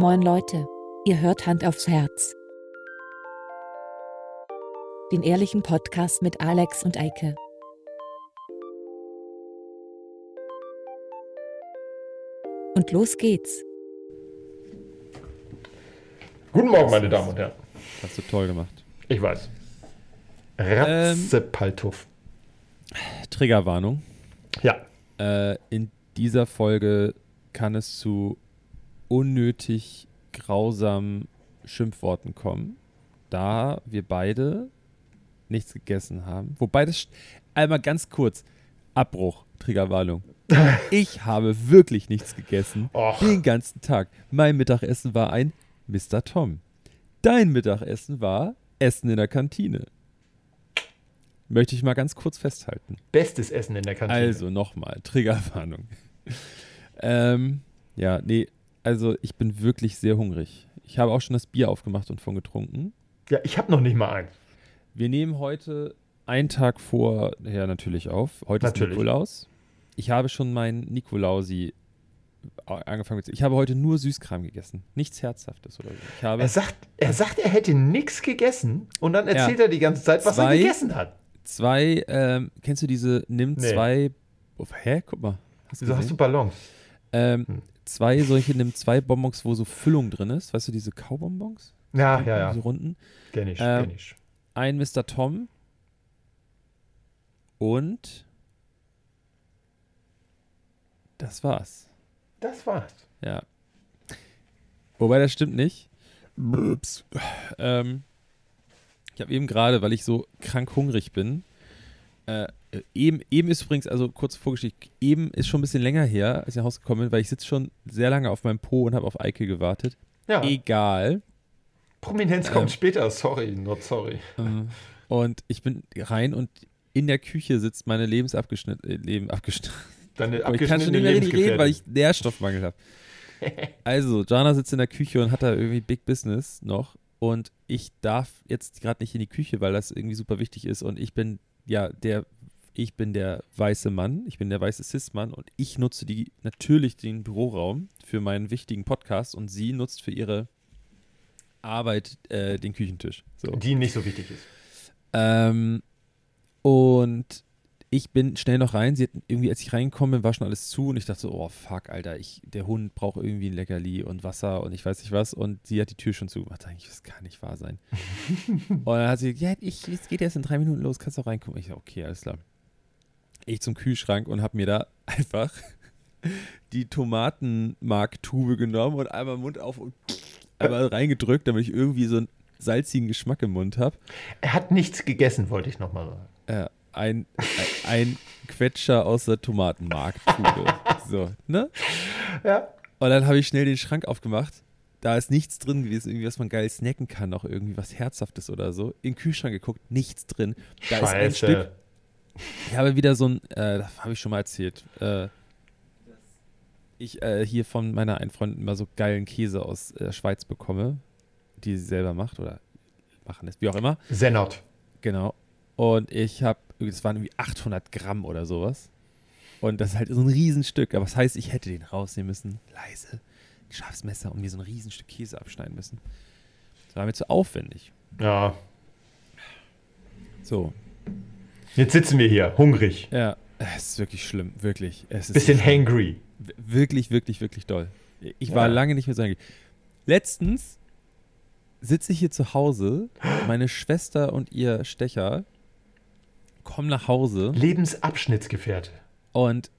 Moin Leute, ihr hört Hand aufs Herz. Den ehrlichen Podcast mit Alex und Eike. Und los geht's. Guten Morgen, meine Damen und Herren. Hast du toll gemacht. Ich weiß. Ratzepaltuff. Triggerwarnung. Ja. Äh, in dieser Folge kann es zu unnötig grausamen Schimpfworten kommen, da wir beide nichts gegessen haben. Wobei das einmal ganz kurz Abbruch, Triggerwarnung. Ich habe wirklich nichts gegessen Och. den ganzen Tag. Mein Mittagessen war ein Mr. Tom. Dein Mittagessen war Essen in der Kantine. Möchte ich mal ganz kurz festhalten. Bestes Essen in der Kantine. Also nochmal, Triggerwarnung. ähm, ja, nee, also ich bin wirklich sehr hungrig. Ich habe auch schon das Bier aufgemacht und von getrunken. Ja, ich habe noch nicht mal eins. Wir nehmen heute einen Tag vorher natürlich auf. Heute Natürlich. ist Nikolaus. Ich habe schon meinen Nikolausi angefangen zu Ich habe heute nur Süßkram gegessen. Nichts Herzhaftes oder so. Ich habe Er sagt, er sagt, er hätte nichts gegessen und dann erzählt er die ganze Zeit, was Zwei- er gegessen hat. zwei, ähm, kennst du diese, nimm Nee. zwei, oh, hä, guck mal. Hast Wieso hast du Ballons? Ähm, Hm. Zwei solche, nimm zwei Bonbons, wo so Füllung drin ist. Weißt du, diese Kaubonbons? Ja, ja, ja. Diese runden. Kenn ich, Ähm, kenn ich. Ein Mr. Tom. Und das war's. Das war's. Ja. Wobei das stimmt nicht. Ähm, ich habe eben gerade, weil ich so krank hungrig bin, äh, eben, eben ist übrigens, also kurz Vorgeschichte, eben ist schon ein bisschen länger her, als ich nach Hause gekommen bin, weil ich sitze schon sehr lange auf meinem Po und habe auf Eike gewartet. Ja, Egal. Prominenz kommt ähm, später. Sorry, not sorry. Äh, Und ich bin rein und in der Küche sitzt meine Lebensabgeschnitt, äh, Leben abgeschnitten. Deine Aber ich kann schon nicht mehr richtig reden, weil ich Nährstoffmangel habe. Also, Jana sitzt in der Küche und hat da irgendwie Big Business noch. Und ich darf jetzt gerade nicht in die Küche, weil das irgendwie super wichtig ist. Und ich bin ja der, ich bin der weiße Mann, ich bin der weiße Cis-Mann und ich nutze die natürlich den Büroraum für meinen wichtigen Podcast und sie nutzt für ihre Arbeit äh, den Küchentisch. So. Die nicht so wichtig ist. Ähm, und ich bin schnell noch rein. Sie hat irgendwie, als ich reinkomme, war schon alles zu und ich dachte so, oh fuck, Alter, ich, der Hund braucht irgendwie ein Leckerli und Wasser und ich weiß nicht was. Und sie hat die Tür schon zugemacht. Da dachte ich, das kann nicht wahr sein. und dann hat sie gesagt, ja, ich, es geht erst in drei Minuten los, kannst du auch reinkommen. Ich so, okay, alles klar. Ich zum Kühlschrank und habe mir da einfach die Tomatenmarktube genommen und einmal Mund auf und einmal reingedrückt, damit ich irgendwie so einen salzigen Geschmack im Mund habe. Er hat nichts gegessen, wollte ich nochmal sagen. Äh, ein, ein, Quetscher aus der Tomatenmarktube. so, ne? Ja. Und dann habe ich schnell den Schrank aufgemacht. Da ist nichts drin gewesen, irgendwie, was man geil snacken kann, noch irgendwie was Herzhaftes oder so. In den Kühlschrank geguckt, nichts drin. Da ist ein Stück. Scheiße. Ich habe wieder so ein, äh, das habe ich schon mal erzählt. Äh, ich äh, hier von meiner einen Freundin immer so geilen Käse aus der Schweiz bekomme, die sie selber macht oder machen lässt, wie auch immer. Sennert. Genau. Und ich habe, es waren irgendwie 800 Gramm oder sowas. Und das ist halt so ein Riesenstück. Aber das heißt, ich hätte den rausnehmen müssen, leise, ein scharfes Messer und mir so ein Riesenstück Käse abschneiden müssen. Das war mir zu aufwendig. Ja. So, Jetzt sitzen wir hier, hungrig. ja, es ist wirklich schlimm, wirklich. Es ist Bisschen schlimm. hangry. Wirklich, wirklich, wirklich doll. Ich war Ja. lange nicht mehr so angry. Letztens sitze ich hier zu Hause, meine Schwester und ihr Stecher kommen nach Hause. Lebensabschnittsgefährte. Und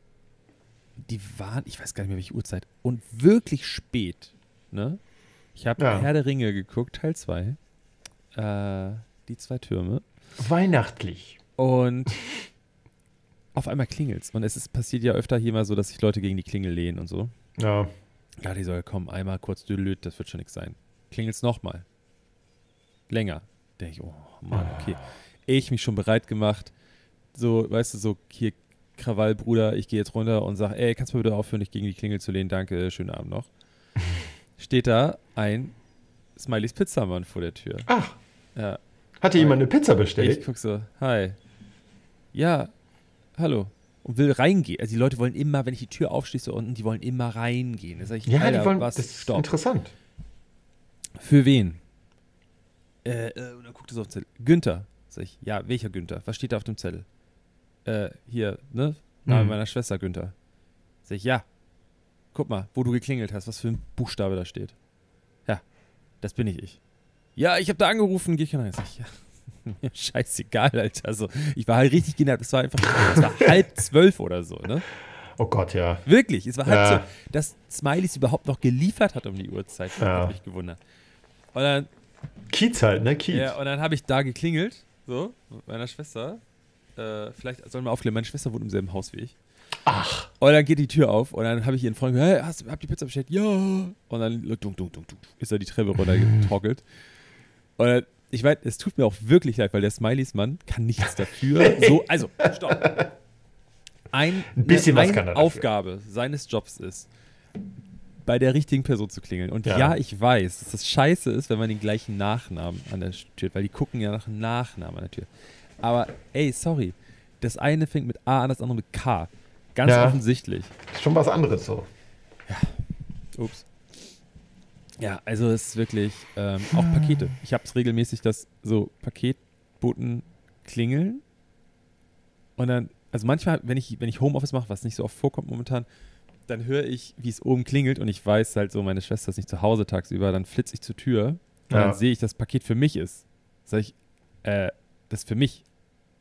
die waren, ich weiß gar nicht mehr welche Uhrzeit, und wirklich spät. Ne? Ich habe Ja. Herr der Ringe geguckt, Teil 2. Äh, die zwei Türme. Weihnachtlich. Und auf einmal klingelt's. Und es ist passiert ja öfter hier mal so, dass sich Leute gegen die Klingel lehnen und so. Ja. Ja, die soll kommen, einmal kurz düdelüt, das wird schon nichts sein. Klingelt's nochmal. Länger. Denke ich, oh Mann, okay. Ich mich schon bereit gemacht. So, weißt du, so hier Krawall, Bruder, ich gehe jetzt runter und sag, ey, kannst du mal bitte aufhören, dich gegen die Klingel zu lehnen? Danke, schönen Abend noch. Steht da ein Smileys Pizzamann vor der Tür. Ach, Ja, hatte jemand eine Pizza ich bestellt? guck so, hi. Ja, hallo. Und will reingehen. Also die Leute wollen immer, wenn ich die Tür aufschließe unten, die wollen immer reingehen. Da sag ich, Ja, Alter, die wollen, was? das ist Stopp. interessant. Für wen? Äh, äh, und dann guckt er so auf den Zettel. Günther. Sag ich, ja, welcher Günther? Was steht da auf dem Zettel? Äh, hier, ne? Name Mhm. meiner Schwester Günther. Sag ich, ja. Guck mal, wo du geklingelt hast, was für ein Buchstabe da steht. Ja, das bin ich ich. Ja, ich habe da angerufen, geh ich rein. Sag ich, ja. Mir scheißegal, Alter. Also, ich war halt richtig genervt. Es war einfach, es war halb zwölf oder so, ne? Oh Gott, ja. Wirklich, es war halb Ja. zwölf. Dass Smileys überhaupt noch geliefert hat um die Uhrzeit, Ja. hat mich gewundert. Und dann Kiez halt, ne? Kiez. ja, und dann habe ich da geklingelt, so, mit meiner Schwester. Äh, vielleicht sollen wir aufklären, meine Schwester wohnt im selben Haus wie ich. Ach. Und dann geht die Tür auf und dann habe ich ihren Freund gesagt, hey, hast, habt ihr Pizza bestellt? Ja. Und dann dunk, dunk, dunk, dunk, ist er die Treppe runtergetorkelt. Und dann, ich weiß, es tut mir auch wirklich leid, weil der Smileys Mann kann nichts dafür. So, also, stopp. Ein, Ein bisschen was eine kann er dafür. Aufgabe seines Jobs ist, bei der richtigen Person zu klingeln. Und Ja. ja, ich weiß, dass das scheiße ist, wenn man den gleichen Nachnamen an der Tür hat, weil die gucken ja nach dem Nachnamen an der Tür. Aber ey, sorry, das eine fängt mit A an, das andere mit K. Ganz Ja. offensichtlich. Ist schon was anderes so. Ups. Ja, also es ist wirklich ähm, auch Pakete. Ich habe es regelmäßig, dass so Paketboten klingeln und dann, also manchmal, wenn ich, wenn ich Homeoffice mache, was nicht so oft vorkommt momentan, dann höre ich, wie es oben klingelt und ich weiß halt so, meine Schwester ist nicht zu Hause tagsüber, dann flitze ich zur Tür und Ja. dann sehe ich, dass das Paket für mich ist. Sag ich, äh, das ist für mich.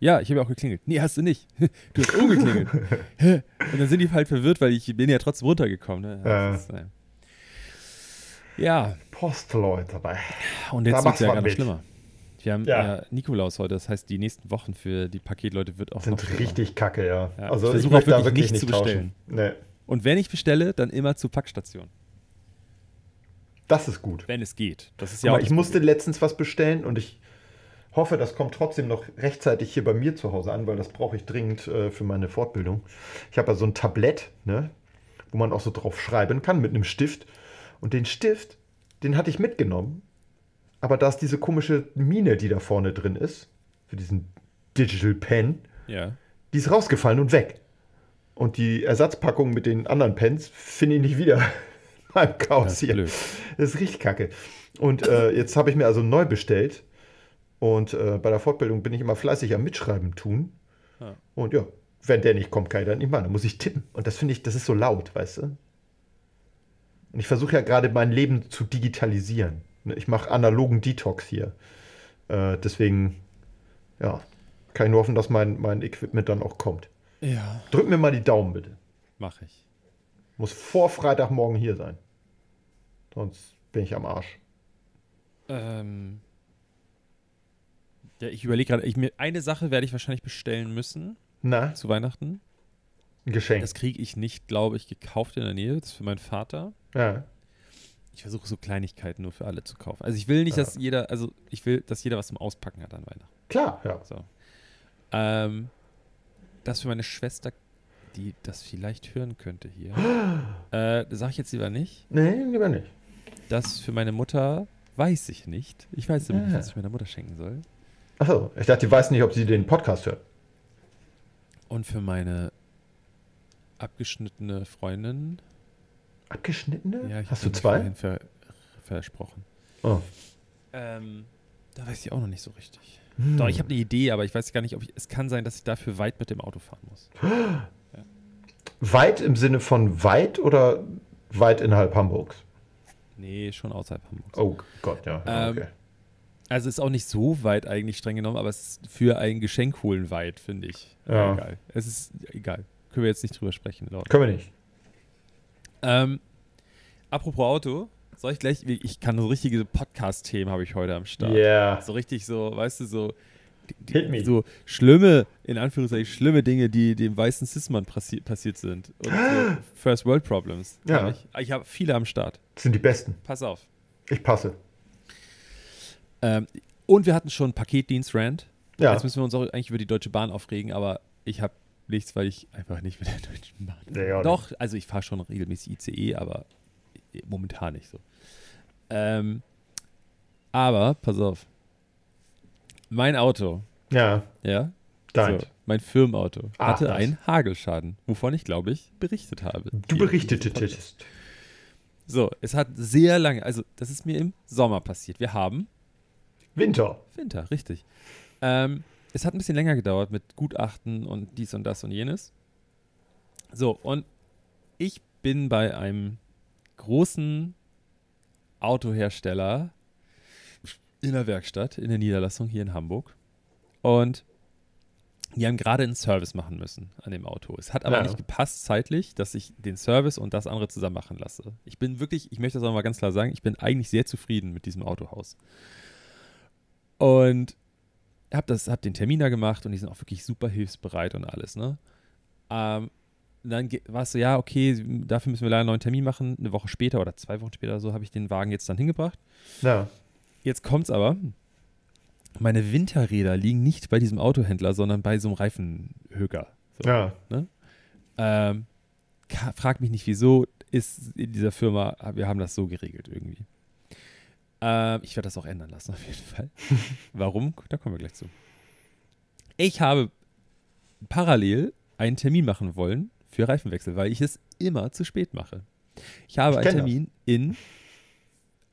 Ja, ich habe ja auch geklingelt. Nee, hast du nicht. Du hast umgeklingelt. Und dann sind die halt verwirrt, weil ich bin ja trotzdem runtergekommen. Ne? Ja. Ist, äh, ja, Postleute dabei. und jetzt wird es ja gerade mit. schlimmer. Wir haben Ja. ja. Nikolaus heute, das heißt, die nächsten Wochen für die Paketleute wird auch noch Sind schlimmer. richtig kacke, ja. Ja, Also ich versuche auch da wirklich wirklich nicht nicht zu tauschen. Nee, Und wenn ich bestelle, dann immer zur Packstation, das ist gut. wenn es geht. Das ist ja mal, ich musste letztens was bestellen und ich hoffe, das kommt trotzdem noch rechtzeitig hier bei mir zu Hause an, weil das brauche ich dringend äh, für meine Fortbildung. Ich habe ja so ein Tablett, ne, wo man auch so drauf schreiben kann mit einem Stift. Und den Stift, den hatte ich mitgenommen. Aber da ist diese komische Mine, die da vorne drin ist, für diesen Digital Pen, Ja. die ist rausgefallen und weg. Und die Ersatzpackung mit den anderen Pens finde ich nicht wieder beim Chaos Das hier. blöd. Das ist richtig kacke. Und äh, jetzt habe ich mir also neu bestellt. Und äh, bei der Fortbildung bin ich immer fleißig am Mitschreiben tun. Ja. Und ja, wenn der nicht kommt, kann ich das nicht machen. Dann muss ich tippen. Und das finde ich, das ist so laut, weißt du? Und ich versuche ja gerade mein Leben zu digitalisieren. Ne, Ich mache analogen Detox hier. Äh, deswegen, ja, kann ich nur hoffen, dass mein, mein Equipment dann auch kommt. Ja, Drück mir mal die Daumen, bitte. mache ich. Muss vor Freitagmorgen hier sein. Sonst bin ich am Arsch. Ähm, ja, ich überlege gerade, eine Sache werde ich wahrscheinlich bestellen müssen Na, zu Weihnachten. ein Geschenk. Das kriege ich nicht, glaube ich, gekauft in der Nähe. Das ist für meinen Vater. ja. Ich versuche so Kleinigkeiten nur für alle zu kaufen. Also ich will nicht, Ja. dass jeder, also ich will, dass jeder was zum Auspacken hat an Weihnachten. Klar, ja. So. Ähm, das für meine Schwester, die das vielleicht hören könnte hier. äh, sage ich jetzt lieber nicht. Nee, lieber nicht. Das für meine Mutter weiß ich nicht. Ich weiß nämlich nicht, Ah. was ich meiner Mutter schenken soll. Achso, ich dachte, die weiß nicht, ob sie den Podcast hört. Und für meine abgeschnittene Freundin. Abgeschnittene? Ja, ich Hast du sie zwei? Ver, versprochen. Oh. Ähm, da weiß ich auch noch nicht so richtig. Hm. Doch, ich habe eine Idee, aber ich weiß gar nicht, ob ich. Es kann sein, dass ich dafür weit mit dem Auto fahren muss. Weit im Sinne von weit oder weit innerhalb Hamburgs? Nee, schon außerhalb Hamburgs. Oh Gott, ja. ja, Ähm, okay. Also ist auch nicht so weit eigentlich streng genommen, aber es ist für ein Geschenk holen weit, finde ich. Ja. Egal. Es ist egal. Können wir jetzt nicht drüber sprechen, Leute. Können wir nicht. Ähm, apropos Auto, soll ich gleich, ich kann so richtige Podcast-Themen habe ich heute am Start. Yeah. So richtig so, weißt du, so, Hit me. so schlimme, in Anführungszeichen, schlimme Dinge, die dem weißen Cis-Mann passi passiert sind. Und so First World Problems. Ja. Ich, ich habe viele am Start. Das sind die Besten. Pass auf. Ich passe. Ähm, und wir hatten schon Paketdienst-Rant. Ja. Jetzt müssen wir uns auch eigentlich über die Deutsche Bahn aufregen, aber ich habe nichts, weil ich einfach nicht mit der Deutschen Bahn. Nee, Doch, also ich fahre schon regelmäßig ICE, aber momentan nicht so. Ähm, aber, pass auf. Mein Auto, Ja, ja, dein. so, mein Firmenauto, Ach, hatte das. einen Hagelschaden, wovon ich, glaube ich, berichtet habe. Du Hier in berichtete diesem Podcast. So, es hat sehr lange, also das ist mir im Sommer passiert. Wir haben Winter. Winter, richtig. Ähm, es hat ein bisschen länger gedauert mit Gutachten und dies und das und jenes. So, und ich bin bei einem großen Autohersteller in der Werkstatt, in der Niederlassung hier in Hamburg. Und die haben gerade einen Service machen müssen an dem Auto. Es hat aber Ja. nicht gepasst zeitlich, dass ich den Service und das andere zusammen machen lasse. Ich bin wirklich, ich möchte das auch mal ganz klar sagen, ich bin eigentlich sehr zufrieden mit diesem Autohaus. Und hab das, hab den Termin da gemacht und die sind auch wirklich super hilfsbereit und alles, ne? Ähm, dann war es so, ja, okay, dafür müssen wir leider einen neuen Termin machen. Eine Woche später oder zwei Wochen später so habe ich den Wagen jetzt dann hingebracht. Ja. Jetzt kommt's aber. Meine Winterräder liegen nicht bei diesem Autohändler, sondern bei so einem Reifenhöker. So, Ja. ähm, ka- frag mich nicht, wieso ist in dieser Firma, wir haben das so geregelt irgendwie. Ähm, ich werde das auch ändern lassen, auf jeden Fall. Warum? Da kommen wir gleich zu. Ich habe parallel einen Termin machen wollen für Reifenwechsel, weil ich es immer zu spät mache. Ich habe Ich einen kenn das. Termin in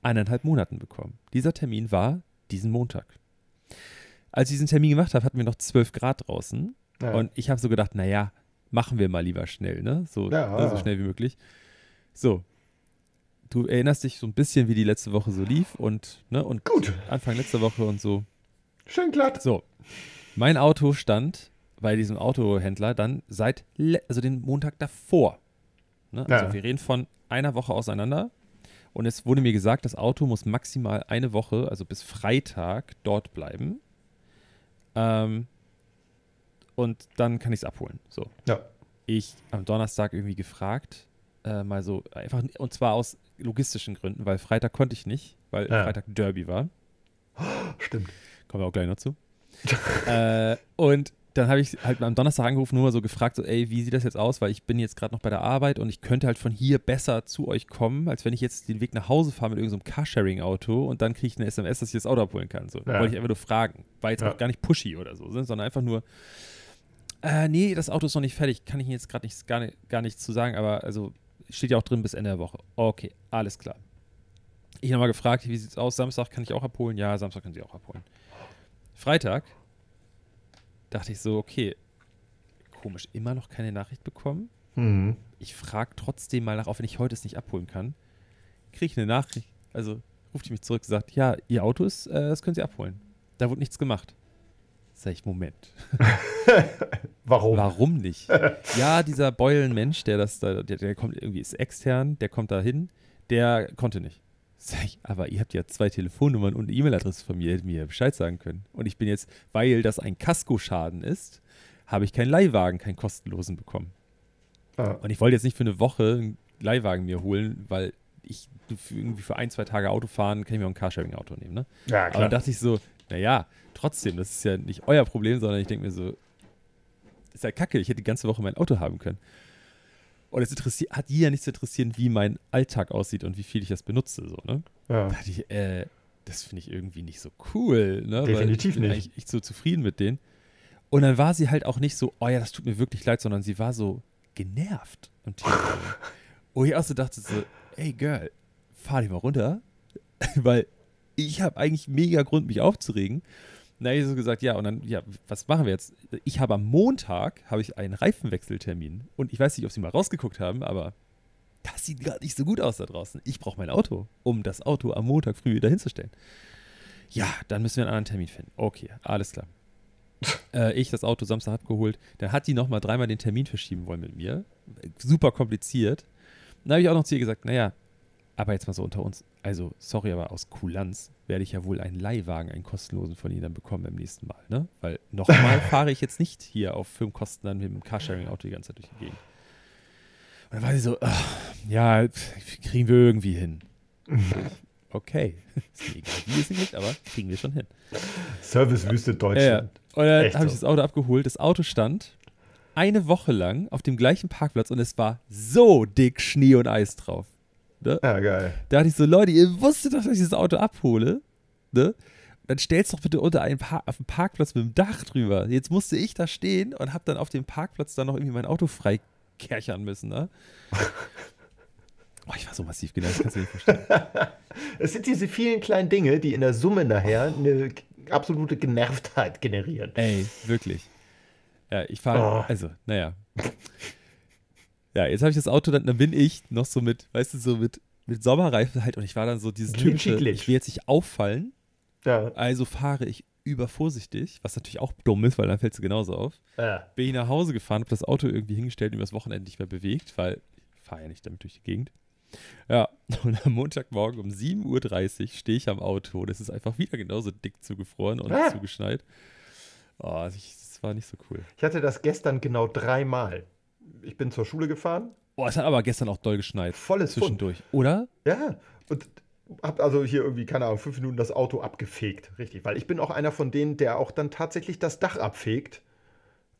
eineinhalb Monaten bekommen. Dieser Termin war diesen Montag. Als ich diesen Termin gemacht habe, hatten wir noch 12 Grad draußen. ja. Und ich habe so gedacht, naja, machen wir mal lieber schnell, ne? So, Ja. ne, so schnell wie möglich. So. Du erinnerst dich so ein bisschen, wie die letzte Woche so lief und, ne, und Gut. Anfang letzter Woche und so. Schön glatt. So. Mein Auto stand bei diesem Autohändler dann seit, also den Montag davor. Ne? Also Ja. wir reden von einer Woche auseinander. Und es wurde mir gesagt, das Auto muss maximal eine Woche, also bis Freitag, dort bleiben. Ähm, und dann kann ich es abholen. So. Ja. Ich am Donnerstag irgendwie gefragt, äh, mal so, einfach, und zwar aus logistischen Gründen, weil Freitag konnte ich nicht, weil Ja. Freitag Derby war. Stimmt. Kommen wir auch gleich noch zu. äh, und dann habe ich halt am Donnerstag angerufen, nur mal so gefragt, so, ey, wie sieht das jetzt aus? Weil ich bin jetzt gerade noch bei der Arbeit und ich könnte halt von hier besser zu euch kommen, als wenn ich jetzt den Weg nach Hause fahre mit irgendeinem Carsharing-Auto und dann kriege ich eine SMS, dass ich das Auto abholen kann. So, Ja. wollte ich einfach nur fragen. War jetzt Ja. auch gar nicht pushy oder so, sondern einfach nur, äh, nee, das Auto ist noch nicht fertig, kann ich Ihnen jetzt gerade gar, nicht, gar nichts zu sagen, aber also steht ja auch drin bis Ende der Woche. Okay, alles klar. Ich nochmal gefragt, wie sieht's aus? Samstag kann ich auch abholen? Ja, Samstag können Sie auch abholen. Freitag dachte ich so, okay, komisch, immer noch keine Nachricht bekommen. Mhm. Ich frage trotzdem mal nach, auch wenn ich heute es nicht abholen kann. Kriege ich eine Nachricht, also ruft die mich zurück, sagt, ja, Ihr Auto ist, äh, das können Sie abholen. Da wurde nichts gemacht. Sag ich, Moment. Warum? Warum nicht? ja, dieser Beulen-Mensch, der das da, der, der kommt irgendwie, ist extern, der kommt da hin, der konnte nicht. Sag ich, aber ihr habt ja zwei Telefonnummern und eine E-Mail-Adresse von mir, hättet mir Bescheid sagen können. Und ich bin jetzt, weil das ein Kaskoschaden ist, habe ich keinen Leihwagen, keinen kostenlosen bekommen. Ja. Und ich wollte jetzt nicht für eine Woche einen Leihwagen mir holen, weil ich für irgendwie für ein, zwei Tage Auto fahren, kann ich mir auch ein Carsharing-Auto nehmen, ne? ja, Aber klar. dann dachte ich so, naja, trotzdem, das ist ja nicht euer Problem, sondern ich denke mir so, ist ja kacke, ich hätte die ganze Woche mein Auto haben können. Und es interessiert, hat die ja nicht zu interessieren, wie mein Alltag aussieht und wie viel ich das benutze, so, ne? ja. Da ich, äh, das finde ich irgendwie nicht so cool, ne? Weil Definitiv ich bin nicht. echt so zufrieden mit denen. Und dann war sie halt auch nicht so, oh ja, das tut mir wirklich leid, sondern sie war so genervt Telefon. Wo ich auch so dachte so, ey Girl, fahr dich mal runter, weil ich habe eigentlich mega Grund, mich aufzuregen. Na, ich so gesagt, ja, und dann, ja, was machen wir jetzt? Ich habe am Montag, habe ich einen Reifenwechseltermin. Und ich weiß nicht, ob sie mal rausgeguckt haben, aber das sieht gar nicht so gut aus da draußen. Ich brauche mein Auto, um das Auto am Montag früh wieder hinzustellen. Ja, dann müssen wir einen anderen Termin finden. Okay, alles klar. äh, ich das Auto Samstag abgeholt. Dann hat die nochmal dreimal den Termin verschieben wollen mit mir. Super kompliziert. Dann habe ich auch noch zu ihr gesagt, naja, aber jetzt mal so unter uns. Also, sorry, aber aus Kulanz werde ich ja wohl einen Leihwagen, einen kostenlosen von Ihnen dann bekommen beim nächsten Mal, ne? Weil nochmal fahre ich jetzt nicht hier auf Firmenkosten dann mit dem Carsharing-Auto die ganze Zeit durch die Gegend. Und dann war sie so, ach, ja, kriegen wir irgendwie hin. Okay. Ist mir egal, wie es hingeht, aber kriegen wir schon hin. Servicewüste Ja, ja. Deutschland. Und dann habe ich das Auto abgeholt. Das Auto stand eine Woche lang auf dem gleichen Parkplatz und es war so dick Schnee und Eis drauf. Ne? Ja, geil. Da dachte ich so, Leute, ihr wusstet doch, dass ich das Auto abhole. Ne? Dann stell's doch bitte unter einen pa auf einen Parkplatz mit dem Dach drüber. Jetzt musste ich da stehen und habe dann auf dem Parkplatz dann noch irgendwie mein Auto freikerchern müssen. Ne? Oh, ich war so massiv genervt, kannst du nicht verstehen. Es sind diese vielen kleinen Dinge, die in der Summe nachher eine absolute Genervtheit generieren. Ey, wirklich. Ja, ich fahre, Oh. also, naja. Ja, jetzt habe ich das Auto, dann, dann bin ich noch so mit, weißt du, so mit, mit Sommerreifen halt und ich war dann so dieses typische, ich will jetzt nicht auffallen, Ja. also fahre ich übervorsichtig, was natürlich auch dumm ist, weil dann fällst du genauso auf. Ja. Bin ich nach Hause gefahren, habe das Auto irgendwie hingestellt und übers Wochenende nicht mehr bewegt, weil ich fahre ja nicht damit durch die Gegend. Ja, und am Montagmorgen um 7.30 Uhr stehe ich am Auto. Das ist einfach wieder genauso dick zugefroren und Ah. zugeschneit. Oh, ich, das war nicht so cool. Ich hatte das gestern genau dreimal. Ich bin zur Schule gefahren, Oh, es hat aber gestern auch doll geschneit. volles. Zwischendurch. Oder? Ja, und hab also hier irgendwie, keine Ahnung, fünf Minuten das Auto abgefegt. Richtig, weil ich bin auch einer von denen, der auch dann tatsächlich das Dach abfegt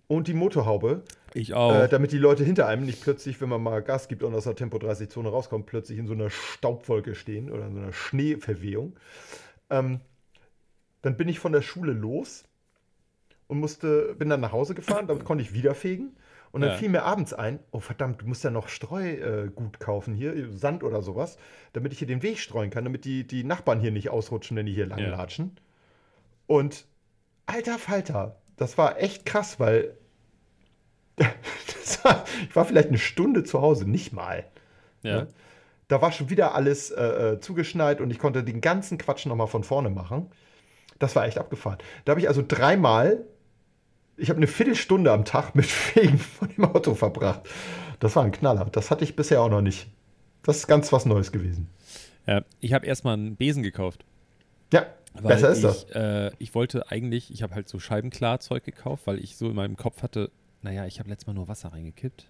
und die Motorhaube, Ich auch. äh, damit die Leute hinter einem nicht plötzlich, wenn man mal Gas gibt und aus der Tempo-30-Zone rauskommt, plötzlich in so einer Staubwolke stehen oder in so einer Schneeverwehung. Ähm, dann bin ich von der Schule los und musste, bin dann nach Hause gefahren, damit konnte ich wieder fegen. Und dann Ja. fiel mir abends ein, oh verdammt, du musst ja noch Streugut äh, kaufen hier, Sand oder sowas, damit ich hier den Weg streuen kann, damit die, die Nachbarn hier nicht ausrutschen, wenn die hier lang Ja. latschen. Und alter Falter, das war echt krass, weil war, ich war vielleicht eine Stunde zu Hause, nicht mal. ja. ne? Da war schon wieder alles äh, äh, zugeschneit und ich konnte den ganzen Quatsch nochmal von vorne machen. Das war echt abgefahren. Da habe ich also dreimal, ich habe eine Viertelstunde am Tag mit Fegen von dem Auto verbracht. Das war ein Knaller. Das hatte ich bisher auch noch nicht. Das ist ganz was Neues gewesen. ja. Ich habe erstmal einen Besen gekauft. Ja, besser ist ich, das. Äh, ich wollte eigentlich, ich habe halt so Scheibenklarzeug gekauft, weil ich so in meinem Kopf hatte, naja, ich habe letztes Mal nur Wasser reingekippt.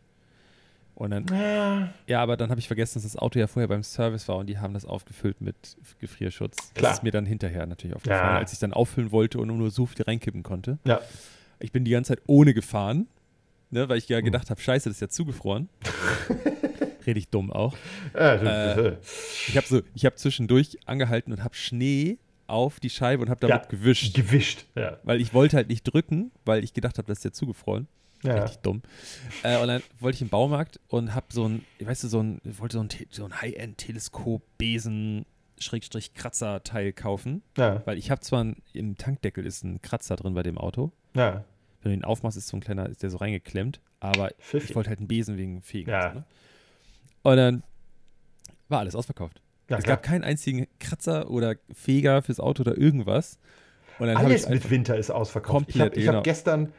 Und dann, Ja, ja, aber dann habe ich vergessen, dass das Auto ja vorher beim Service war und die haben das aufgefüllt mit Gefrierschutz. Klar. Das ist mir dann hinterher natürlich aufgefallen, Ja. als ich dann auffüllen wollte und nur so viel reinkippen konnte. ja. Ich bin die ganze Zeit ohne gefahren, ne, weil ich Hm. ja gedacht habe, scheiße, das ist ja zugefroren. Rede ich dumm auch. Äh, Ich habe so, ich habe zwischendurch angehalten und habe Schnee auf die Scheibe und habe damit Ja. gewischt. gewischt. Ja. Weil ich wollte halt nicht drücken, weil ich gedacht habe, das ist ja zugefroren. Ja. Richtig dumm. Äh, und dann wollte ich im Baumarkt und habe so ein, weißt du, so ein, ich wollte so ein, so ein High-End-Teleskop-Besen Schrägstrich Kratzer-Teil kaufen, Ja. weil ich habe zwar ein, im Tankdeckel ist ein Kratzer drin bei dem Auto. Ja. Wenn du ihn aufmachst, ist so ein kleiner, ist der so reingeklemmt, aber Pfiffig. ich wollte halt einen Besen wegen Fegen. Ja. Und, so, ne? und dann war alles ausverkauft. Ja, es klar. gab keinen einzigen Kratzer oder Feger fürs Auto oder irgendwas. Alles mit Winter ist ausverkauft. ich habe ich hab genau. gestern,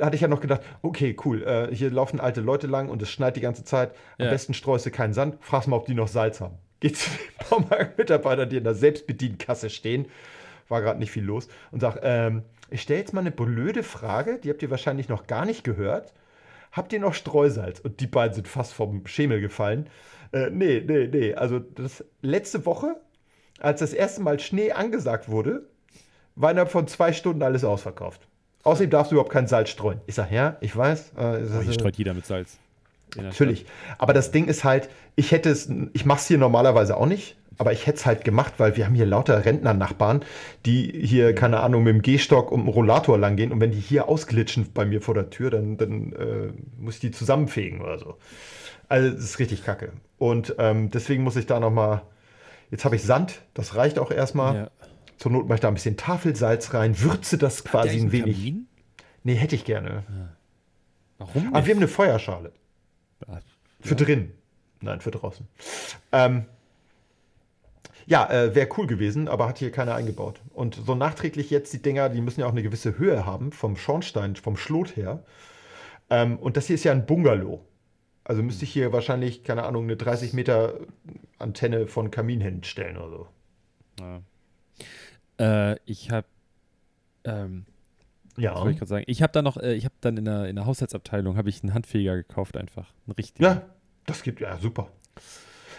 hatte ich ja noch gedacht, okay, cool, äh, hier laufen alte Leute lang und es schneit die ganze Zeit. Am Ja. besten streust du keinen Sand. Fragst mal, ob die noch Salz haben. Geht zu den Baumarktmitarbeitern, die in der Selbstbedienkasse stehen. War gerade nicht viel los. Und sag, ähm, ich stelle jetzt mal eine blöde Frage, die habt ihr wahrscheinlich noch gar nicht gehört. Habt ihr noch Streusalz? Und die beiden sind fast vom Schemel gefallen. Äh, nee, nee, nee. Also das letzte Woche, als das erste Mal Schnee angesagt wurde, war innerhalb von zwei Stunden alles ausverkauft. Außerdem darfst du überhaupt kein Salz streuen. Ich sag, ja, ich weiß. Äh, Oh, hier ist- streut jeder mit Salz. Natürlich. Aber das Ding ist halt, ich hätte es, ich mache es hier normalerweise auch nicht, aber ich hätte es halt gemacht, weil wir haben hier lauter Rentner-Nachbarn, die hier, keine Ahnung, mit dem Gehstock um den Rollator langgehen und wenn die hier ausglitschen bei mir vor der Tür, dann, dann äh, muss ich die zusammenfegen oder so. Also das ist richtig kacke. Und ähm, deswegen muss ich da nochmal, jetzt habe ich Sand, das reicht auch erstmal. Ja. Zur Not mache ich da ein bisschen Tafelsalz rein, würze das quasi ein wenig. Kamin? Nee, hätte ich gerne. Warum? Aber wir haben eine Feuerschale. Für drin. Nein, für draußen. Ähm, ja, äh, wäre cool gewesen, aber hat hier keiner eingebaut. Und so nachträglich jetzt die Dinger, die müssen ja auch eine gewisse Höhe haben, vom Schornstein, vom Schlot her. Ähm, und das hier ist ja ein Bungalow. Also müsste ich hier wahrscheinlich, keine Ahnung, eine 30 Meter Antenne von Kamin hinstellen oder so. Ja. Äh, ich habe, ähm, Ja. was wollte ich gerade sagen? Ich habe dann noch, äh, ich habe dann in der, in der Haushaltsabteilung habe ich einen Handfeger gekauft einfach, einen richtigen. Ja, das gibt ja super.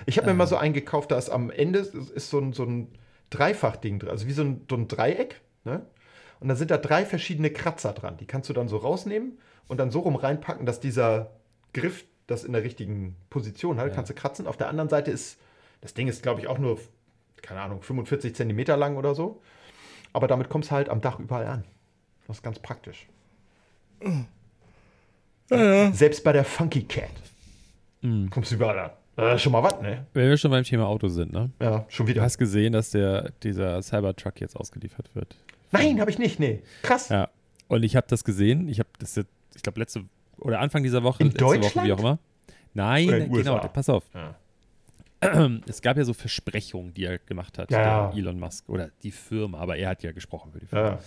Ich habe mir mal so einen gekauft, da ist am Ende ist, ist so ein, so ein Dreifachding drin, also wie so ein, so ein Dreieck, ne? Und dann sind da drei verschiedene Kratzer dran. Die kannst du dann so rausnehmen und dann so rum reinpacken, dass dieser Griff das in der richtigen Position hat. Ja. Kannst du kratzen. Auf der anderen Seite ist, das Ding ist, glaube ich, auch nur, keine Ahnung, 45 Zentimeter lang oder so. Aber damit kommst du halt am Dach überall an. Das ist ganz praktisch. Selbst bei der Funky Cat Mhm. kommst du überall an. Äh, schon mal was, ne? Wenn wir schon beim Thema Auto sind, ne? Ja, schon Du wieder. hast gesehen, dass der, dieser Cybertruck jetzt ausgeliefert wird. Nein, habe ich nicht, nee. Krass. Ja. Und ich habe das gesehen. Ich habe das jetzt, ich glaube, letzte oder Anfang dieser Woche, In letzte Woche, wie Deutschland? auch immer. Nein, genau, USA? pass auf. Ja. Es gab ja so Versprechungen, die er gemacht hat, Ja, der ja. Elon Musk oder die Firma, aber er hat ja gesprochen für die Firma. Ja.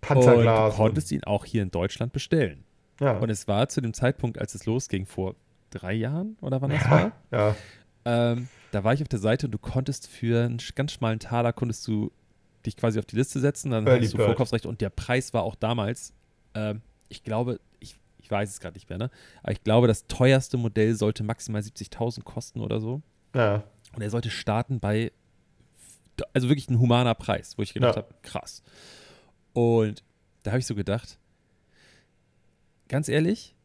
Und Panzerglas. du konntest ihn auch hier in Deutschland bestellen. ja. Und es war zu dem Zeitpunkt, als es losging, vor drei Jahren oder wann das ja. war, ja. ähm, da war ich auf der Seite und du konntest für einen ganz schmalen Taler konntest du dich quasi auf die Liste setzen, dann Early hattest du. Vorkaufsrecht und der Preis war auch damals, ähm, ich glaube, ich, ich weiß es gerade nicht mehr, ne? aber ich glaube, das teuerste Modell sollte maximal 70.000 kosten oder so ja. und er sollte starten bei, also wirklich ein humaner Preis, wo ich gedacht Ja. habe, krass. Und da habe ich so gedacht, ganz ehrlich,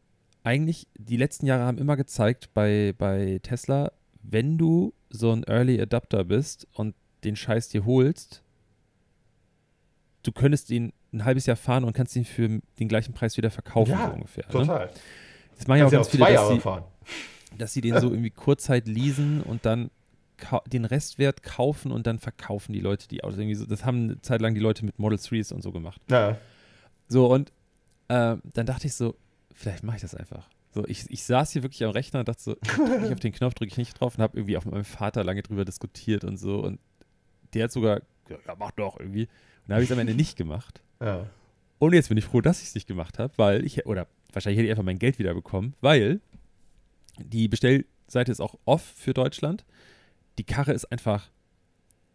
eigentlich, die letzten Jahre haben immer gezeigt bei, bei Tesla, wenn du so ein Early Adapter bist und den Scheiß dir holst, du könntest ihn ein halbes Jahr fahren und kannst ihn für den gleichen Preis wieder verkaufen, Ja, so ungefähr. Ne? Total. Das machen ja auch ganz viele, dass sie, dass sie den so irgendwie kurzzeit leasen und dann den Restwert kaufen und dann verkaufen die Leute die Autos. Irgendwie so, das haben eine Zeit lang die Leute mit Model 3s und so gemacht. Ja. So, und ähm, dann dachte ich so, vielleicht mache ich das einfach. So, ich, ich saß hier wirklich am Rechner und dachte so, drücke ich auf den Knopf, drücke ich nicht drauf und habe irgendwie auch mit meinem Vater lange drüber diskutiert und so. Und der hat sogar, ja, ja, mach doch irgendwie. Und da habe ich es am Ende nicht gemacht. Ja. Und jetzt bin ich froh, dass ich es nicht gemacht habe, weil ich, oder wahrscheinlich hätte ich einfach mein Geld wieder bekommen, weil die Bestellseite ist auch off für Deutschland. Die Karre ist einfach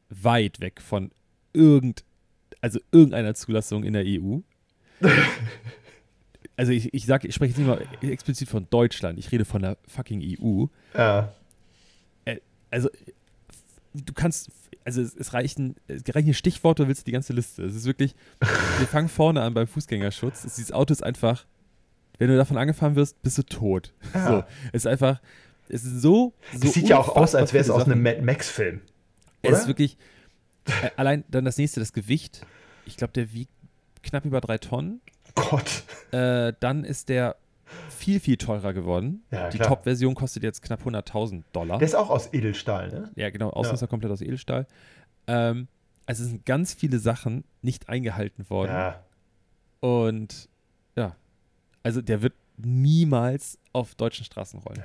weit weg von irgend, also irgendeiner Zulassung in der EU. also ich, ich sage, ich spreche jetzt nicht mal explizit von Deutschland, ich rede von der fucking EU. Ja. Also du kannst, also es, es reichen, es reichen Stichworte, du willst die ganze Liste. Es ist wirklich, wir fangen vorne an beim Fußgängerschutz. Es, dieses Auto ist einfach, wenn du davon angefahren wirst, bist du tot. Ja. So, es ist einfach, es ist so, so Das sieht ja auch aus, als wäre es aus einem. Mad Max-Film. Es ist wirklich, äh, allein dann das nächste, das Gewicht. Ich glaube, der wiegt knapp über drei Tonnen. Gott. Äh, dann ist der viel, viel teurer geworden. Ja, die. Top-Version kostet jetzt knapp 100.000 Dollar. Der ist auch aus Edelstahl, ne? Ja, genau, Ausrüster komplett aus Edelstahl. Ähm, also es sind ganz viele Sachen nicht eingehalten worden. Ja. Und ja, also der wird niemals auf deutschen Straßen rollen.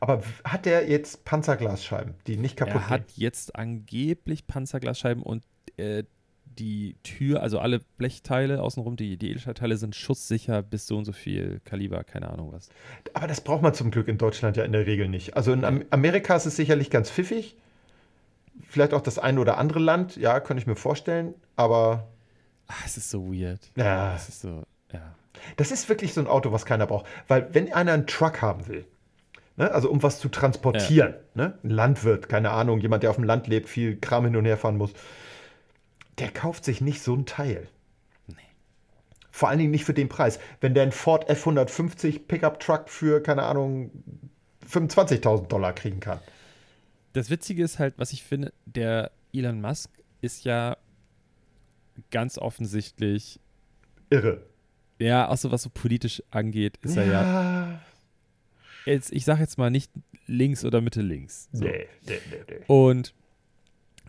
Aber hat der jetzt Panzerglasscheiben, die nicht kaputt Er hat jetzt angeblich Panzerglasscheiben und äh, die Tür, also alle Blechteile außenrum, die, die Edelstahlteile sind schusssicher bis so und so viel Kaliber, keine Ahnung was. gehen? Aber das braucht man zum Glück in Deutschland ja in der Regel nicht. Also in Am Amerika ist es sicherlich ganz pfiffig. Vielleicht auch das eine oder andere Land, ja, könnte ich mir vorstellen. Aber Ah, es ist so weird. ja, Es ist so, ja. Das ist wirklich so ein Auto, was keiner braucht. Weil wenn einer einen Truck haben will, ne, also um was zu transportieren, ne, ein Landwirt, keine Ahnung, jemand, der auf dem Land lebt, viel Kram hin und her fahren muss, der kauft sich nicht so ein Teil. Vor allen Dingen nicht für den Preis. Wenn der einen Ford F150 Pickup Truck für, keine Ahnung, 25.000 Dollar kriegen kann. Das Witzige ist halt, was ich finde, der Elon Musk ist ja ganz offensichtlich, Irre. Ja, auch so was so politisch angeht, ist er ja, jetzt, ich sag jetzt mal nicht links oder Mitte links. So. Nee, nee, nee, nee. Und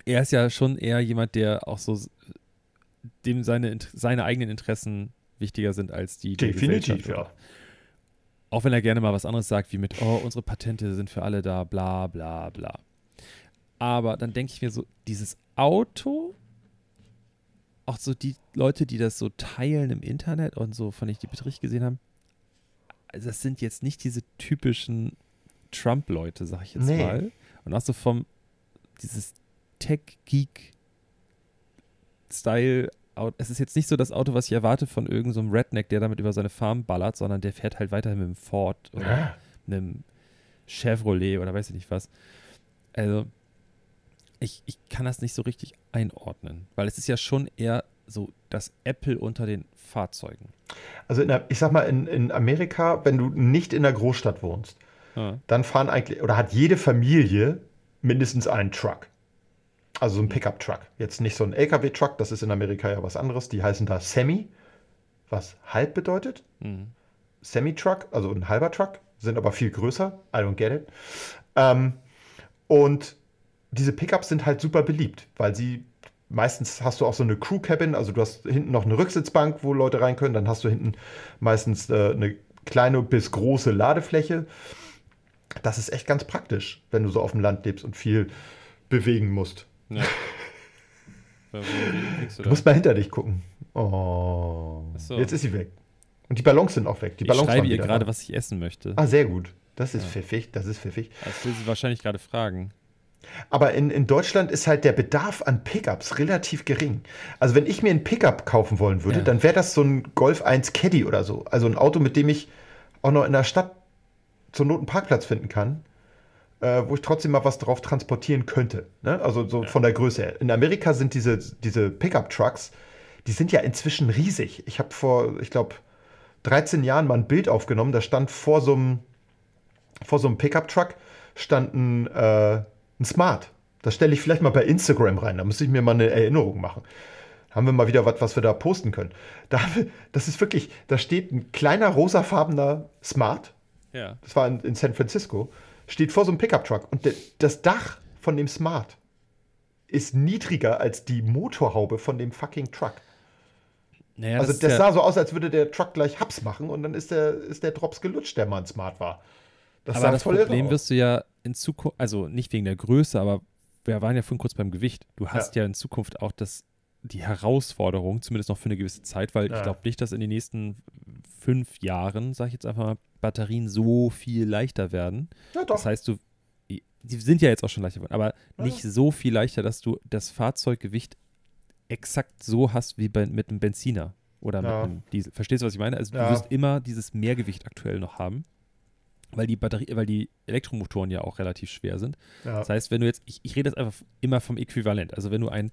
er ist ja schon eher jemand, der auch so, dem seine, seine eigenen Interessen wichtiger sind als die Definitiv, ja. Auch wenn er gerne mal was anderes sagt, wie mit, oh, unsere Patente sind für alle da, bla bla bla. Aber dann denke ich mir so, dieses Auto, auch so die Leute, die das so teilen im Internet und so, von ich die Berichte gesehen haben, also das sind jetzt nicht diese typischen Trump-Leute, sag ich jetzt Nee. mal. Und auch so vom, dieses Tech-Geek-Style. Es ist jetzt nicht so das Auto, was ich erwarte von irgendeinem so einem Redneck, der damit über seine Farm ballert, sondern der fährt halt weiterhin mit einem Ford oder Ja. einem Chevrolet oder weiß ich nicht was. Also, ich, ich kann das nicht so richtig einordnen, weil es ist ja schon eher so das Apple unter den Fahrzeugen. Also in der, ich sag mal, in, in Amerika, wenn du nicht in der Großstadt wohnst, Ja. dann fahren eigentlich, oder hat jede Familie mindestens einen Truck. Also so ein Pickup-Truck. Jetzt nicht so ein LKW-Truck, das ist in Amerika ja was anderes. Die heißen da Semi, was halb bedeutet. Mhm. Semi-Truck, also ein halber Truck, sind aber viel größer. I don't get it. Ähm, Und diese Pickups sind halt super beliebt, weil sie meistens hast du auch so eine Crew Cabin, also du hast hinten noch eine Rücksitzbank, wo Leute rein können, dann hast du hinten meistens äh, eine kleine bis große Ladefläche. Das ist echt ganz praktisch, wenn du so auf dem Land lebst und viel bewegen musst. Ja. du, du musst mal hinter dich gucken. Oh. So. Jetzt ist sie weg. Und die Ballons sind auch weg. Die Ballons ich schreibe ihr gerade, was ich essen möchte. Ah, sehr gut. Das ist ja. pfiffig, das ist pfiffig. Das will sie wahrscheinlich gerade fragen. Aber in, in Deutschland ist halt der Bedarf an Pickups relativ gering. Also wenn ich mir ein Pickup kaufen wollen würde, ja. dann wäre das so ein Golf 1 Caddy oder so. Also ein Auto, mit dem ich auch noch in der Stadt zur Not einen Parkplatz finden kann, äh, wo ich trotzdem mal was drauf transportieren könnte. Ne? Also so ja. von der Größe her. In Amerika sind diese, diese Pickup-Trucks, die sind ja inzwischen riesig. Ich habe vor, ich glaube, 13 Jahren mal ein Bild aufgenommen, da stand vor so einem, vor so einem Pickup-Truck stand ein, äh, ein Smart. Das stelle ich vielleicht mal bei Instagram rein, da muss ich mir mal eine Erinnerung machen. Haben wir mal wieder was, was wir da posten können. Da, das ist wirklich, da steht ein kleiner rosafarbener Smart. Ja. Das war in, in San Francisco. Steht vor so einem Pickup-Truck. Und de, das Dach von dem Smart ist niedriger als die Motorhaube von dem fucking Truck. Naja, also das, das sah so aus, als würde der Truck gleich Haps machen und dann ist der, ist der Drops gelutscht, der mal smart war. Das aber das Problem wirst du ja in Zukunft, also nicht wegen der Größe, aber wir waren ja vorhin kurz beim Gewicht. Du hast ja, ja in Zukunft auch das, die Herausforderung, zumindest noch für eine gewisse Zeit, weil ja. ich glaube nicht, dass in den nächsten fünf Jahren, sage ich jetzt einfach mal, Batterien so viel leichter werden. Ja, doch. Das heißt, du, die sind ja jetzt auch schon leichter geworden, aber nicht so viel leichter, dass du das Fahrzeuggewicht exakt so hast wie bei, mit einem Benziner oder ja. mit einem Diesel. Verstehst du, was ich meine? Also ja. du wirst immer dieses Mehrgewicht aktuell noch haben, weil die Batterie, weil die Elektromotoren ja auch relativ schwer sind. Ja. Das heißt, wenn du jetzt, ich, ich rede jetzt einfach immer vom Äquivalent. Also wenn du ein,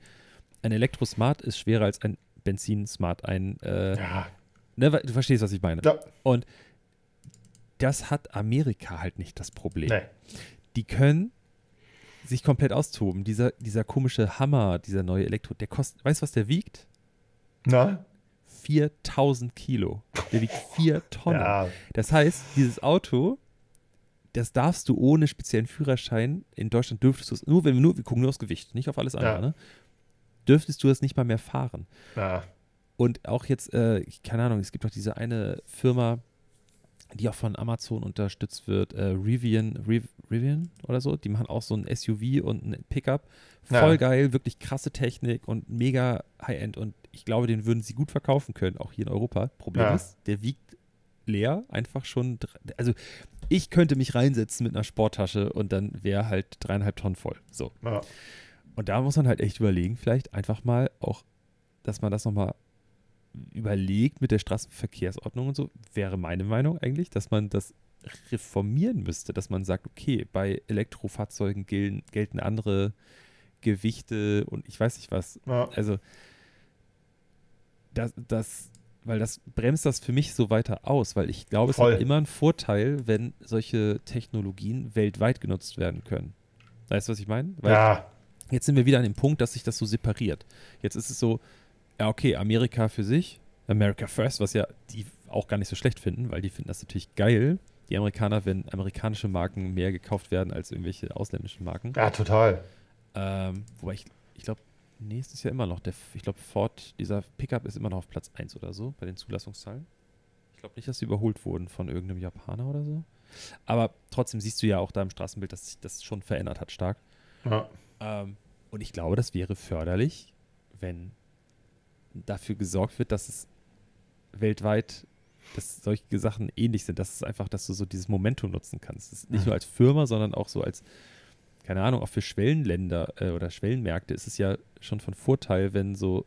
ein Elektro-Smart ist schwerer als ein Benzin-Smart, ein äh, ja. ne, du verstehst, was ich meine. Ja. Und das hat Amerika halt nicht das Problem. Nee. Die können sich komplett austoben. Dieser, dieser komische Hammer, dieser neue Elektro, der kostet, weißt du, was der wiegt? Na? 4000 Kilo. Der wiegt 4 Tonnen. Ja. Das heißt, dieses Auto, das darfst du ohne speziellen Führerschein, in Deutschland dürftest du es, nur wenn wir nur, wir gucken nur aufs Gewicht, nicht auf alles andere, ja. ne? dürftest du es nicht mal mehr fahren. Ja. Und auch jetzt, äh, keine Ahnung, es gibt doch diese eine Firma, die auch von Amazon unterstützt wird, äh, Rivian, Riv Rivian oder so. Die machen auch so ein SUV und ein Pickup. Voll ja. geil, wirklich krasse Technik und mega High-End. Und ich glaube, den würden sie gut verkaufen können, auch hier in Europa. Problem ja. ist, der wiegt leer, einfach schon. Also, ich könnte mich reinsetzen mit einer Sporttasche und dann wäre halt dreieinhalb Tonnen voll. So. Ja. Und da muss man halt echt überlegen, vielleicht einfach mal auch, dass man das nochmal überlegt mit der Straßenverkehrsordnung und so, wäre meine Meinung eigentlich, dass man das reformieren müsste, dass man sagt, okay, bei Elektrofahrzeugen gelten, gelten andere Gewichte und ich weiß nicht was. Ja. Also das, das, weil das bremst das für mich so weiter aus, weil ich glaube, Voll. es hat immer einen Vorteil, wenn solche Technologien weltweit genutzt werden können. Weißt du, was ich meine? Weil ja. Jetzt sind wir wieder an dem Punkt, dass sich das so separiert. Jetzt ist es so, ja, okay, Amerika für sich, America First, was ja die auch gar nicht so schlecht finden, weil die finden das natürlich geil, die Amerikaner, wenn amerikanische Marken mehr gekauft werden als irgendwelche ausländischen Marken. Ja, total. Ähm, wobei ich, ich glaube, nächstes Jahr immer noch, der, ich glaube, Ford, dieser Pickup ist immer noch auf Platz 1 oder so bei den Zulassungszahlen. Ich glaube nicht, dass sie überholt wurden von irgendeinem Japaner oder so. Aber trotzdem siehst du ja auch da im Straßenbild, dass sich das schon verändert hat stark. Ja. Ähm, und ich glaube, das wäre förderlich, wenn dafür gesorgt wird, dass es weltweit, dass solche Sachen ähnlich sind. Das ist einfach, dass du so dieses Momentum nutzen kannst. nicht mhm. nur als Firma, sondern auch so als, keine Ahnung, auch für Schwellenländer äh, oder Schwellenmärkte ist es ja schon von Vorteil, wenn so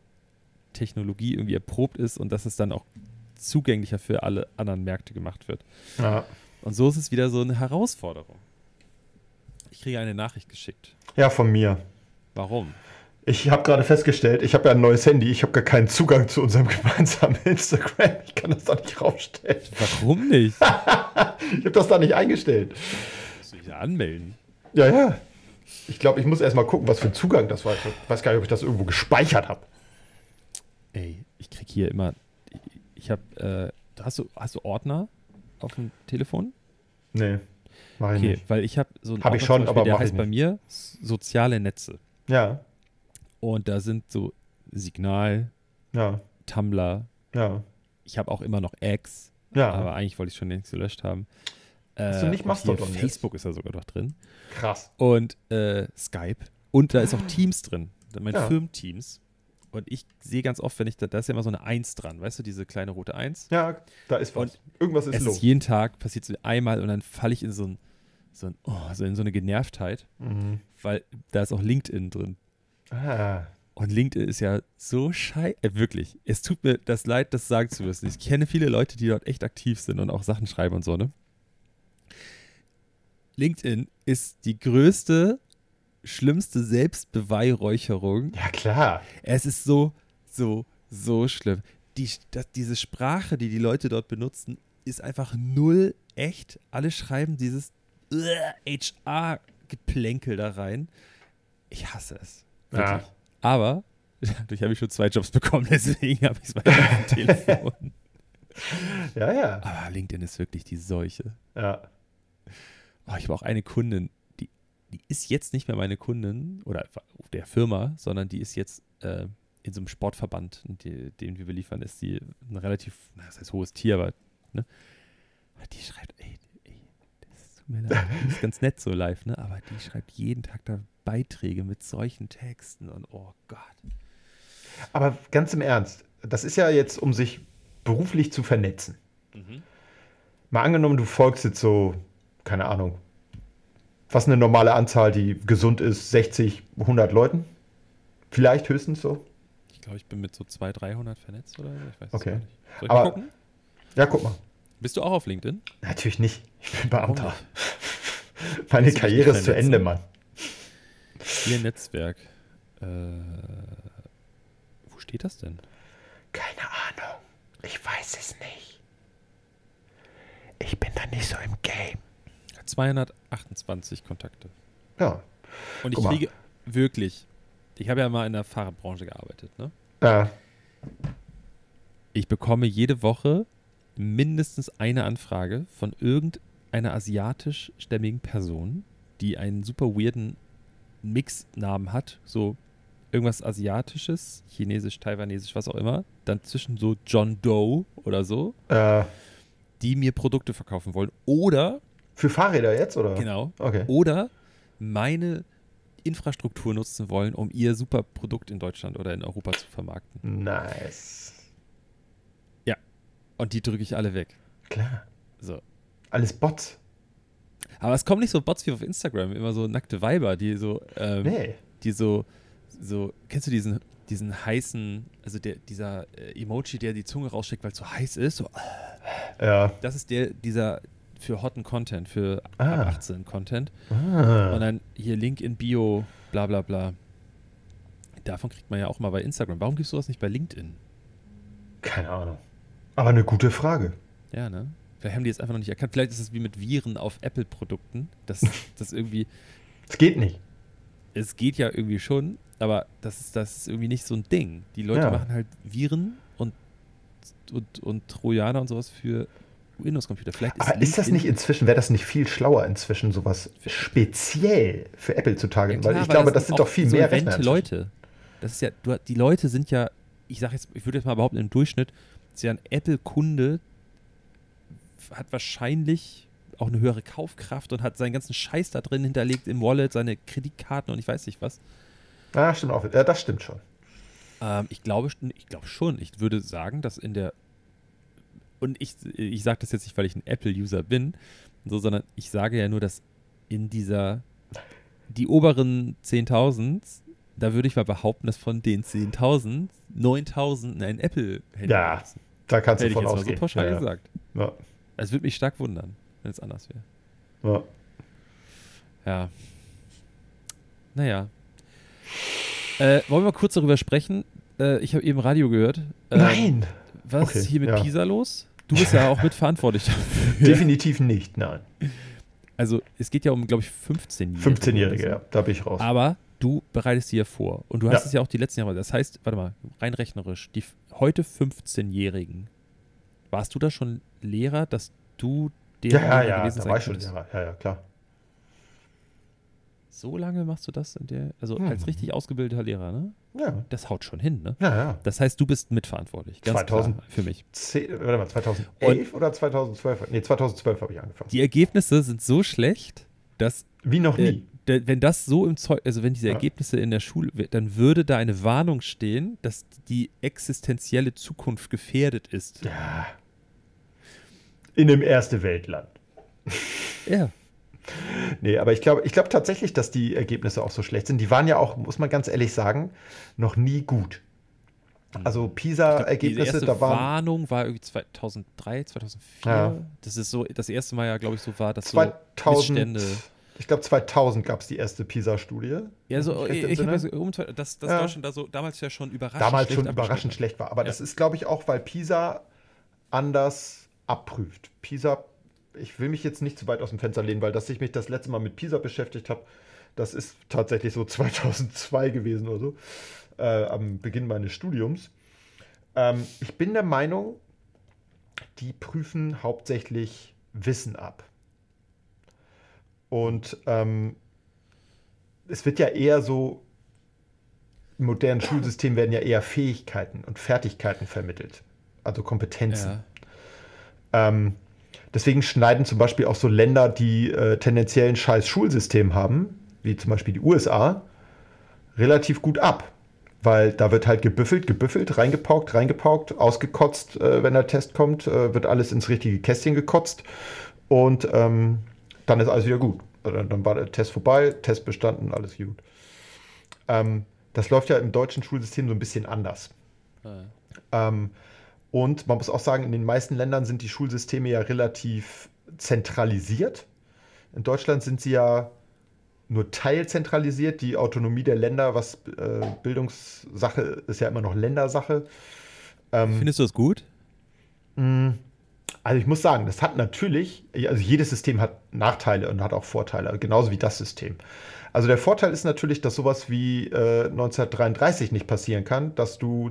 Technologie irgendwie erprobt ist und dass es dann auch zugänglicher für alle anderen Märkte gemacht wird. Ja. Und so ist es wieder so eine Herausforderung. Ich kriege eine Nachricht geschickt. Ja, von mir. Warum? Ich habe gerade festgestellt, ich habe ja ein neues Handy, ich habe gar keinen Zugang zu unserem gemeinsamen Instagram. Ich kann das da nicht raufstellen. Warum nicht? ich habe das da nicht eingestellt. Musst du dich da anmelden? Ja, ja. Ich glaube, ich muss erst mal gucken, was für ein Zugang das war. Ich weiß gar nicht, ob ich das irgendwo gespeichert habe. Ey, ich krieg hier immer. Ich, habe. Äh, hast, du, hast du Ordner auf dem Telefon? Nee. Mach ich Okay, nicht. weil ich habe so ein Hab ich schon, Beispiel, aber der heißt bei nicht. mir S- soziale Netze. Ja, Und da sind so Signal, ja, Tumblr. ja, Ich habe auch immer noch X, ja. aber eigentlich wollte ich schon längst gelöscht haben. Hast du nicht und hier Mastodon jetzt? Facebook ist da sogar noch drin. Krass. Und äh, Skype. Und da ist auch Teams drin. Mein Ja. Firmenteams. Und ich sehe ganz oft, wenn ich da, da ist ja immer so eine Eins dran, weißt du, diese kleine rote Eins. Ja, da ist was. Und Irgendwas ist es los. ist jeden Tag, passiert so einmal und dann falle ich in so, ein, so, ein, oh, so in so eine Genervtheit, Mhm. weil da ist auch LinkedIn drin. Ah, Und LinkedIn ist ja so scheiße. Äh, wirklich. Es tut mir das leid, das sagen zu müssen. Ich kenne viele Leute, die dort echt aktiv sind und auch Sachen schreiben und so, ne? LinkedIn ist die größte, schlimmste Selbstbeweihräucherung. ja, klar. Es ist so, so, so schlimm. Die, das, diese Sprache, die die Leute dort benutzen, ist einfach null echt. Alle schreiben dieses HR-Geplänkel da rein. Ich hasse es. Ja. Aber dadurch habe ich schon zwei Jobs bekommen, deswegen habe ich es weiter auf dem Telefon. Ja, ja. Aber LinkedIn ist wirklich die Seuche. Ja. Oh, ich habe auch eine Kundin, die, die ist jetzt nicht mehr meine Kundin oder der Firma, sondern die ist jetzt äh, in so einem Sportverband, die, den wir beliefern, ist die ein relativ, na, das heißt hohes Tier, aber ne? die schreibt, ey, ey, das tut mir leid, die ist ganz nett so live, ne? aber die schreibt jeden Tag da Beiträge mit solchen Texten und oh Gott. Aber ganz im Ernst, das ist ja jetzt, um sich beruflich zu vernetzen. Mal angenommen, du folgst jetzt so, keine Ahnung, was eine normale Anzahl, die gesund ist, 60, 100 Leuten? Vielleicht höchstens so. Ich glaube, ich bin mit so 200, 300 vernetzt oder so, ich weiß es Okay. gar nicht. Soll ich Aber- gucken? Ja, guck mal. Bist du auch auf LinkedIn? Natürlich nicht. Ich bin Beamter. Meine Karriere ist zu? Ende, Mann. Ihr Netzwerk. Äh, wo steht das denn? Keine Ahnung. Ich weiß es nicht. Ich bin da nicht so im Game. 228 Kontakte. Ja. Und ich kriege wirklich, ich habe ja mal in der Fahrradbranche gearbeitet, ne? Ja. Ich bekomme jede Woche mindestens eine Anfrage von irgendeiner asiatischstämmigen Person, die einen super weirden Mixnamen hat, so irgendwas Asiatisches, Chinesisch, Taiwanesisch, was auch immer, dann zwischen so John Doe oder so, Äh, die mir Produkte verkaufen wollen. Oder, für Fahrräder jetzt, oder? genau, Okay. oder meine Infrastruktur nutzen wollen, um ihr super Produkt in Deutschland oder in Europa zu vermarkten. Nice. Und die drücke ich alle weg. Klar. So. Alles Bots. Aber es kommen nicht so Bots wie auf Instagram, immer so nackte Weiber, die so, ähm, Nee. die so, so, kennst du diesen, diesen heißen, also der, dieser äh, Emoji, der die Zunge raussteckt, weil es so heiß ist, so, Ja. das ist der, dieser für hotten Content, für Ah. ab 18 Content. Ah. Und dann hier Link in Bio, bla bla bla. Davon kriegt man ja auch mal bei Instagram. Warum gibst du das nicht bei LinkedIn? Keine Ahnung. Aber eine gute Frage. Ja, ne? Vielleicht haben die jetzt einfach noch nicht erkannt. Vielleicht ist es wie mit Viren auf Apple-Produkten, dass das irgendwie, Es geht nicht. es geht ja irgendwie schon, aber das ist, das ist irgendwie nicht so ein Ding. Die Leute Ja. machen halt Viren und, und, und Trojaner und sowas für Windows-Computer. Vielleicht Aber ist das nicht inzwischen, wäre das nicht viel schlauer inzwischen, sowas speziell für Apple zu Ja, targeten? klar, weil ich glaube, das sind auch doch viel mehr solvente Rechner. Leute. Das ist ja, du, die Leute sind ja, ich sag jetzt, ich würde jetzt mal behaupten, im Durchschnitt ist ja ein Apple-Kunde hat wahrscheinlich auch eine höhere Kaufkraft und hat seinen ganzen Scheiß da drin hinterlegt im Wallet, seine Kreditkarten und ich weiß nicht was. Ah, stimmt auch. Ja, das stimmt schon. Ähm, ich glaube, ich glaube schon. Ich würde sagen, dass in der und ich, ich sage das jetzt nicht, weil ich ein Apple-User bin, so, sondern ich sage ja nur, dass in dieser die oberen 10.000, da würde ich mal behaupten, dass von den 10.000 9.000 ein Apple-Handy Ja, benutzen. Da kannst Hätte du ich von jetzt mal so ausgehen. pauschal ja, ja. gesagt. Ja. Es würde mich stark wundern, wenn es anders wäre. Ja. Ja. Naja. Äh, wollen wir mal kurz darüber sprechen? Äh, ich habe eben Radio gehört. Ähm, Nein, Was Okay, ist hier mit ja. Pisa los? Du bist ja auch mitverantwortlich dafür. definitiv nicht. Nein. Also es geht ja um, glaube ich, 15-Jährige. 15-Jährige, ja, da bin ich raus. Aber du bereitest sie ja vor. Und du hast Ja. es ja auch die letzten Jahre. Das heißt, warte mal, rein rechnerisch, die heute 15-Jährigen, warst du da schon Lehrer, dass du der Ja, ja, ja, gewesen da war ich schon. Lehrer. Ja, ja, klar. So lange machst du das in der, also Mhm. als richtig ausgebildeter Lehrer, ne? Ja, Das haut schon hin, ne? ja, ja. Das heißt, du bist mitverantwortlich. Ganz 2000. klar für mich. Zehn, warte mal, 2011 oder 2012? Nee, 2012 habe ich angefangen. Die Ergebnisse sind so schlecht, dass Wie noch äh, nie. der- wenn das so im Zeug, also wenn diese Ja. Ergebnisse in der Schule, dann würde da eine Warnung stehen, dass die existenzielle Zukunft gefährdet ist. Ja. In einem erste Weltland. Ja. Nee, aber ich glaube ich glaube tatsächlich, dass die Ergebnisse auch so schlecht sind. Die waren ja auch, muss man ganz ehrlich sagen, noch nie gut. Also PISA-Ergebnisse, da waren Warnung war irgendwie 2003, 2004. Ja. Das ist so das erste Mal ja, glaube ich, so war, dass so 2000, Missstände. ich glaube 2000 gab es die erste PISA-Studie. Ja, so, ich, ich habe so, um, dass, dass Ja. Deutschland da so damals ja schon überraschend Damals schlecht schon überraschend schlecht war. Aber Ja. das ist, glaube ich, auch, weil PISA anders abprüft. PISA, ich will mich jetzt nicht zu weit aus dem Fenster lehnen, weil dass ich mich das letzte Mal mit PISA beschäftigt habe, das ist tatsächlich so 2002 gewesen oder so, äh, am Beginn meines Studiums. Ähm, ich bin der Meinung, die prüfen hauptsächlich Wissen ab. Und ähm, es wird ja eher so, im modernen Schulsystem werden ja eher Fähigkeiten und Fertigkeiten vermittelt, also Kompetenzen. Ja. Ähm, deswegen schneiden zum Beispiel auch so Länder, die äh, tendenziell ein scheiß Schulsystem haben, wie zum Beispiel die USA, relativ gut ab. Weil da wird halt gebüffelt, gebüffelt, reingepaukt, reingepaukt, ausgekotzt, äh, wenn der Test kommt, äh, wird alles ins richtige Kästchen gekotzt und ähm, dann ist alles wieder gut. Dann, dann war der Test vorbei, Test bestanden, alles gut. Ähm, das läuft ja im deutschen Schulsystem so ein bisschen anders. Ja. Ähm, und man muss auch sagen, in den meisten Ländern sind die Schulsysteme ja relativ zentralisiert. In Deutschland sind sie ja nur teilzentralisiert. Die Autonomie der Länder, was äh, Bildungssache ist ja immer noch Ländersache. Ähm, Findest du das gut? mh, also ich muss sagen, das hat natürlich, also jedes System hat Nachteile und hat auch Vorteile, genauso wie das System. Also der Vorteil ist natürlich, dass sowas wie äh, 1933 nicht passieren kann, dass du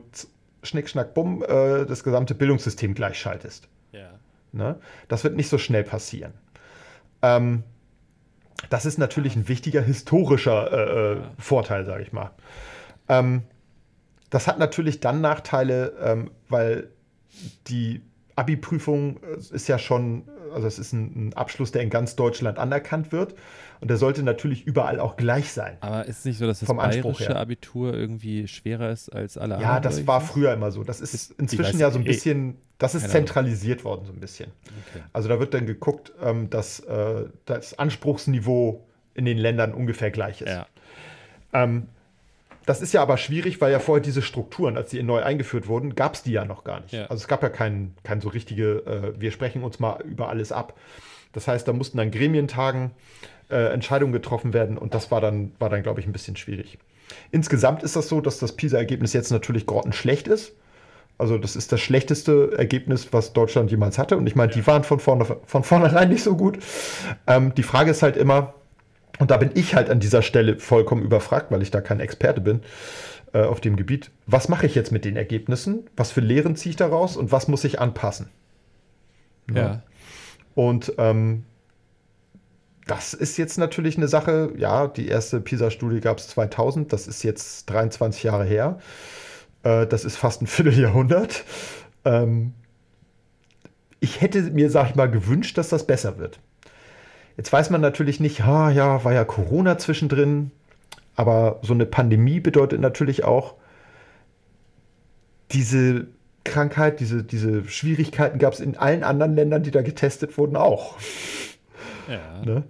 schnick, schnack, bumm äh, das gesamte Bildungssystem gleichschaltest. Ja. Ne? Das wird nicht so schnell passieren. Ähm, das ist natürlich ein wichtiger historischer äh, äh, Vorteil, sage ich mal. Ähm, das hat natürlich dann Nachteile, ähm, weil die Abi-Prüfung äh, ist ja schon, also es ist ein, ein Abschluss, der in ganz Deutschland anerkannt wird. Und der sollte natürlich überall auch gleich sein. Aber ist es nicht so, dass das Vom Anspruch bayerische her. Abitur irgendwie schwerer ist als alle anderen? Ja, das war früher immer so. Das ist inzwischen ja so ein eh, bisschen, das ist zentralisiert worden, so ein bisschen. Okay. Also da wird dann geguckt, ähm, dass äh, das Anspruchsniveau in den Ländern ungefähr gleich ist. Ja. Ähm, das ist ja aber schwierig, weil ja vorher diese Strukturen, als die neu eingeführt wurden, gab es die ja noch gar nicht. Ja. Also es gab ja kein, kein so richtige, äh, wir sprechen uns mal über alles ab. Das heißt, da mussten dann Gremientagen äh, Entscheidungen getroffen werden und das war dann, war dann glaube ich, ein bisschen schwierig. Insgesamt ist das so, dass das PISA-Ergebnis jetzt natürlich grottenschlecht ist. Also das ist das schlechteste Ergebnis, was Deutschland jemals hatte. Und ich meine, die waren von, vorne, von vornherein nicht so gut. Ähm, die Frage ist halt immer, und da bin ich halt an dieser Stelle vollkommen überfragt, weil ich da kein Experte bin äh, auf dem Gebiet. Was mache ich jetzt mit den Ergebnissen? Was für Lehren ziehe ich daraus und was muss ich anpassen? Ja. Und ähm, das ist jetzt natürlich eine Sache, ja, die erste PISA-Studie gab es 2000, das ist jetzt 23 Jahre her. Äh, das ist fast ein Vierteljahrhundert. Ähm, ich hätte mir, sag ich mal, gewünscht, dass das besser wird. Jetzt weiß man natürlich nicht, ha, ja, war ja Corona zwischendrin, aber so eine Pandemie bedeutet natürlich auch, diese Krankheit, diese, diese Schwierigkeiten gab es in allen anderen Ländern, die da getestet wurden, auch. ja. Ne?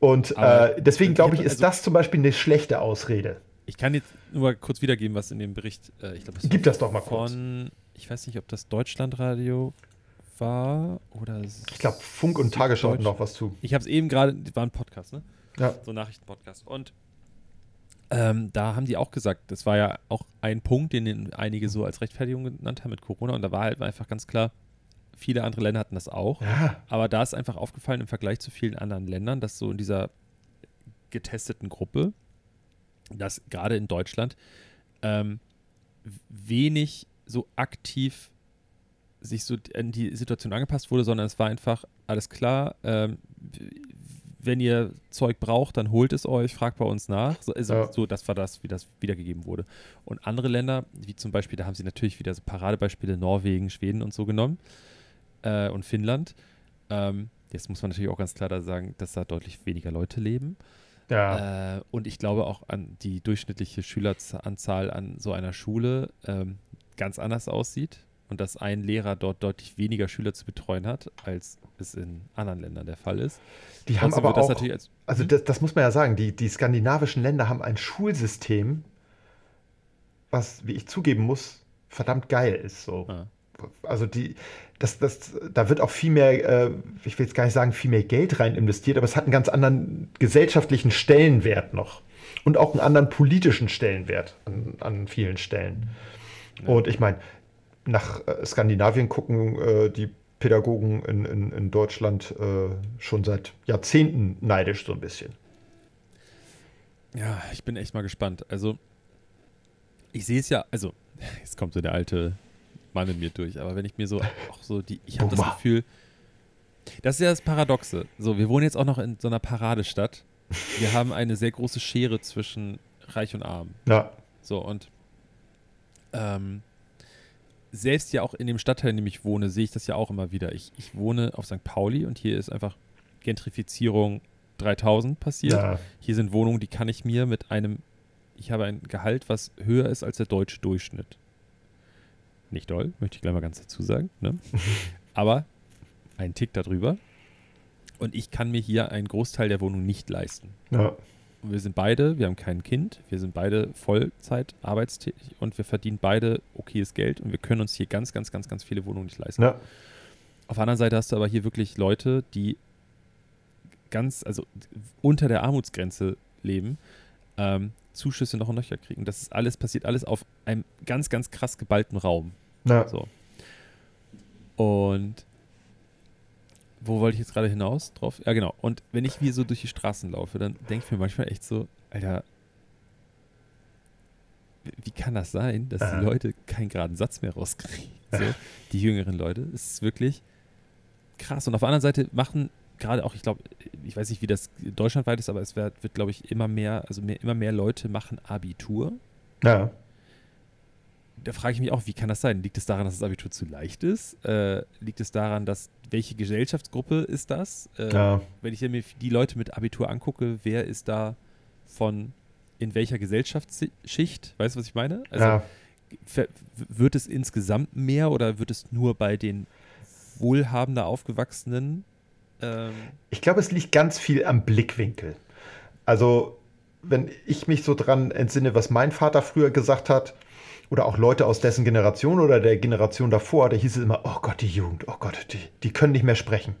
Und äh, deswegen glaube ich, ist also- das zum Beispiel eine schlechte Ausrede. Ich kann jetzt nur mal kurz wiedergeben, was in dem Bericht, äh, ich glaube, Gib das doch mal kurz. von, ich weiß nicht, ob das Deutschlandradio war oder Ich glaube, Funk und Tagesschau hatten noch was zu. Ich habe es eben gerade, war ein Podcast, ne? Ja. So Nachrichtenpodcast. Und ähm, da haben die auch gesagt, das war ja auch ein Punkt, den den einige so als Rechtfertigung genannt haben mit Corona. Und da war halt einfach ganz klar, viele andere Länder hatten das auch. Ja, Aber da ist einfach aufgefallen im Vergleich zu vielen anderen Ländern, dass so in dieser getesteten Gruppe, dass gerade in Deutschland ähm, wenig so aktiv sich so an die Situation angepasst wurde, sondern es war einfach, alles klar, ähm, wenn ihr Zeug braucht, dann holt es euch, fragt bei uns nach. So, also, ja. so, das war das, wie das wiedergegeben wurde. Und andere Länder, wie zum Beispiel, da haben sie natürlich wieder so Paradebeispiele, Norwegen, Schweden und so genommen äh, und Finnland. Ähm, jetzt muss man natürlich auch ganz klar da sagen, dass da deutlich weniger Leute leben. Ja. Äh, und ich glaube auch an die durchschnittliche Schüleranzahl an so einer Schule ähm, ganz anders aussieht und dass ein Lehrer dort deutlich weniger Schüler zu betreuen hat, als es in anderen Ländern der Fall ist. Die haben aber auch, als, also hm? das, das, muss man ja sagen, die, die skandinavischen Länder haben ein Schulsystem, was, wie ich zugeben muss, verdammt geil ist. So. Ah. Also die, das, das, da wird auch viel mehr, äh, ich will jetzt gar nicht sagen, viel mehr Geld rein investiert, aber es hat einen ganz anderen gesellschaftlichen Stellenwert noch. Und auch einen anderen politischen Stellenwert an, an vielen Stellen. Ja. Und ich meine, nach äh, Skandinavien gucken äh, die Pädagogen in, in, in Deutschland äh, schon seit Jahrzehnten neidisch so ein bisschen. Ja, ich bin echt mal gespannt. Also, ich sehe es ja, also, jetzt kommt so der alte Mann in mir durch, aber wenn ich mir so auch so die, ich habe das Gefühl, das ist ja das Paradoxe. So, wir wohnen jetzt auch noch in so einer Paradestadt. Wir haben eine sehr große Schere zwischen Reich und Arm. Ja. So, und ähm, selbst ja auch in dem Stadtteil, in dem ich wohne, sehe ich das ja auch immer wieder. Ich, ich wohne auf St. Pauli und hier ist einfach Gentrifizierung 3000 passiert. Ja. Hier sind Wohnungen, die kann ich mir mit einem, ich habe ein Gehalt, was höher ist als der deutsche Durchschnitt. Nicht doll, möchte ich gleich mal ganz dazu sagen. Ne? Aber ein Tick darüber. Und ich kann mir hier einen Großteil der Wohnung nicht leisten. Ja wir sind beide, wir haben kein Kind, wir sind beide Vollzeit arbeitstätig und wir verdienen beide okayes Geld und wir können uns hier ganz, ganz, ganz, ganz viele Wohnungen nicht leisten. Ja. Auf der anderen Seite hast du aber hier wirklich Leute, die ganz, also unter der Armutsgrenze leben, ähm, Zuschüsse noch und nöcher kriegen. Das ist alles, passiert alles auf einem ganz, ganz krass geballten Raum. Ja. So. Und wo wollte ich jetzt gerade hinaus drauf? Ja, genau. Und wenn ich wie so durch die Straßen laufe, dann denke ich mir manchmal echt so, Alter, wie kann das sein, dass die Leute keinen geraden Satz mehr rauskriegen? So, die jüngeren Leute. Es ist wirklich krass. Und auf der anderen Seite machen gerade auch, ich glaube, ich weiß nicht, wie das deutschlandweit ist, aber es wird, wird glaube ich, immer mehr, also mehr, immer mehr Leute machen Abitur. Ja da frage ich mich auch, wie kann das sein? Liegt es daran, dass das Abitur zu leicht ist? Äh, liegt es daran, dass welche Gesellschaftsgruppe ist das? Äh, ja. Wenn ich mir die Leute mit Abitur angucke, wer ist da von in welcher Gesellschaftsschicht? Weißt du, was ich meine? Also ja. wird es insgesamt mehr oder wird es nur bei den wohlhabender aufgewachsenen? Ähm ich glaube, es liegt ganz viel am Blickwinkel. Also wenn ich mich so dran entsinne, was mein Vater früher gesagt hat, oder auch Leute aus dessen Generation oder der Generation davor, da hieß es immer, oh Gott, die Jugend, oh Gott, die, die können nicht mehr sprechen.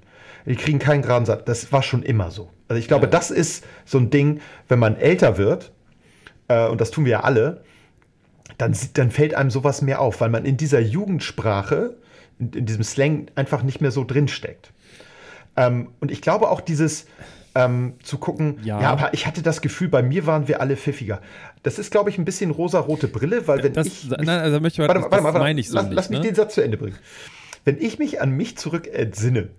Die kriegen keinen geraden Satz. Das war schon immer so. Also ich glaube, ja. das ist so ein Ding, wenn man älter wird, äh, und das tun wir ja alle, dann, dann fällt einem sowas mehr auf, weil man in dieser Jugendsprache, in, in diesem Slang einfach nicht mehr so drinsteckt. Ähm, und ich glaube auch dieses, ähm, zu gucken, ja. ja. aber ich hatte das Gefühl, bei mir waren wir alle pfiffiger. Das ist, glaube ich, ein bisschen rosa-rote Brille, weil wenn das, ich. Mich, nein, also möchte ich warte, das, warte, warte, meine ich so lass, nicht, lass mich ne? den Satz zu Ende bringen. Wenn ich mich an mich zurück entsinne,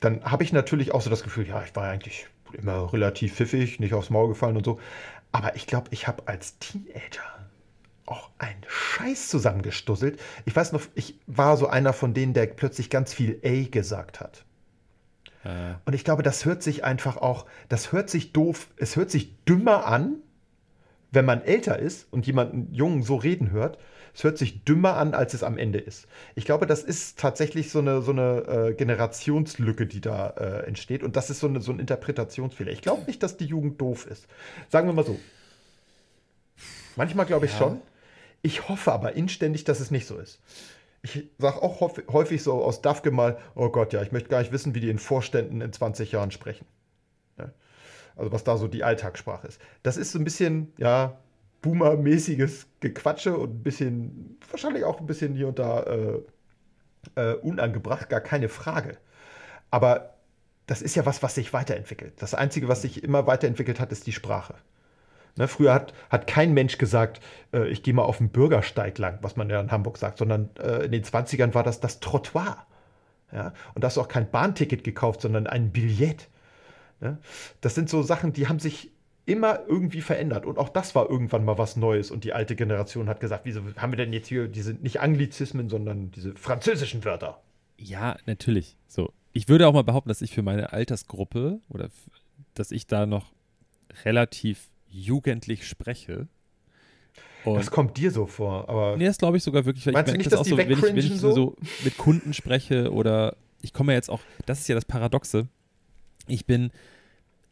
dann habe ich natürlich auch so das Gefühl, ja, ich war eigentlich immer relativ pfiffig, nicht aufs Maul gefallen und so. Aber ich glaube, ich habe als Teenager auch einen Scheiß zusammengestusselt. Ich weiß noch, ich war so einer von denen, der plötzlich ganz viel A gesagt hat. Und ich glaube, das hört sich einfach auch, das hört sich doof, es hört sich dümmer an, wenn man älter ist und jemanden Jungen so reden hört. Es hört sich dümmer an, als es am Ende ist. Ich glaube, das ist tatsächlich so eine, so eine äh, Generationslücke, die da äh, entsteht. Und das ist so, eine, so ein Interpretationsfehler. Ich glaube nicht, dass die Jugend doof ist. Sagen wir mal so. Manchmal glaube ich ja. schon. Ich hoffe aber inständig, dass es nicht so ist ich sage auch häufig so aus DAFKE mal, oh Gott, ja, ich möchte gar nicht wissen, wie die in Vorständen in 20 Jahren sprechen. Ja. Also was da so die Alltagssprache ist. Das ist so ein bisschen, ja, Boomer-mäßiges Gequatsche und ein bisschen, wahrscheinlich auch ein bisschen hier und da äh, äh, unangebracht, gar keine Frage. Aber das ist ja was, was sich weiterentwickelt. Das Einzige, was sich immer weiterentwickelt hat, ist die Sprache. Ne, früher hat, hat kein Mensch gesagt, äh, ich gehe mal auf den Bürgersteig lang, was man ja in Hamburg sagt, sondern äh, in den 20ern war das das Trottoir. Ja? Und da hast du auch kein Bahnticket gekauft, sondern ein Billett. Ne? Das sind so Sachen, die haben sich immer irgendwie verändert. Und auch das war irgendwann mal was Neues. Und die alte Generation hat gesagt, wieso haben wir denn jetzt hier diese nicht Anglizismen, sondern diese französischen Wörter? Ja, natürlich. So. Ich würde auch mal behaupten, dass ich für meine Altersgruppe oder dass ich da noch relativ jugendlich spreche. Und das kommt dir so vor, aber. Nee, das glaube ich sogar wirklich. Weil meinst ich du nicht, das dass die so, wenn ich, wenn ich so? so mit Kunden spreche oder ich komme ja jetzt auch, das ist ja das Paradoxe. Ich bin,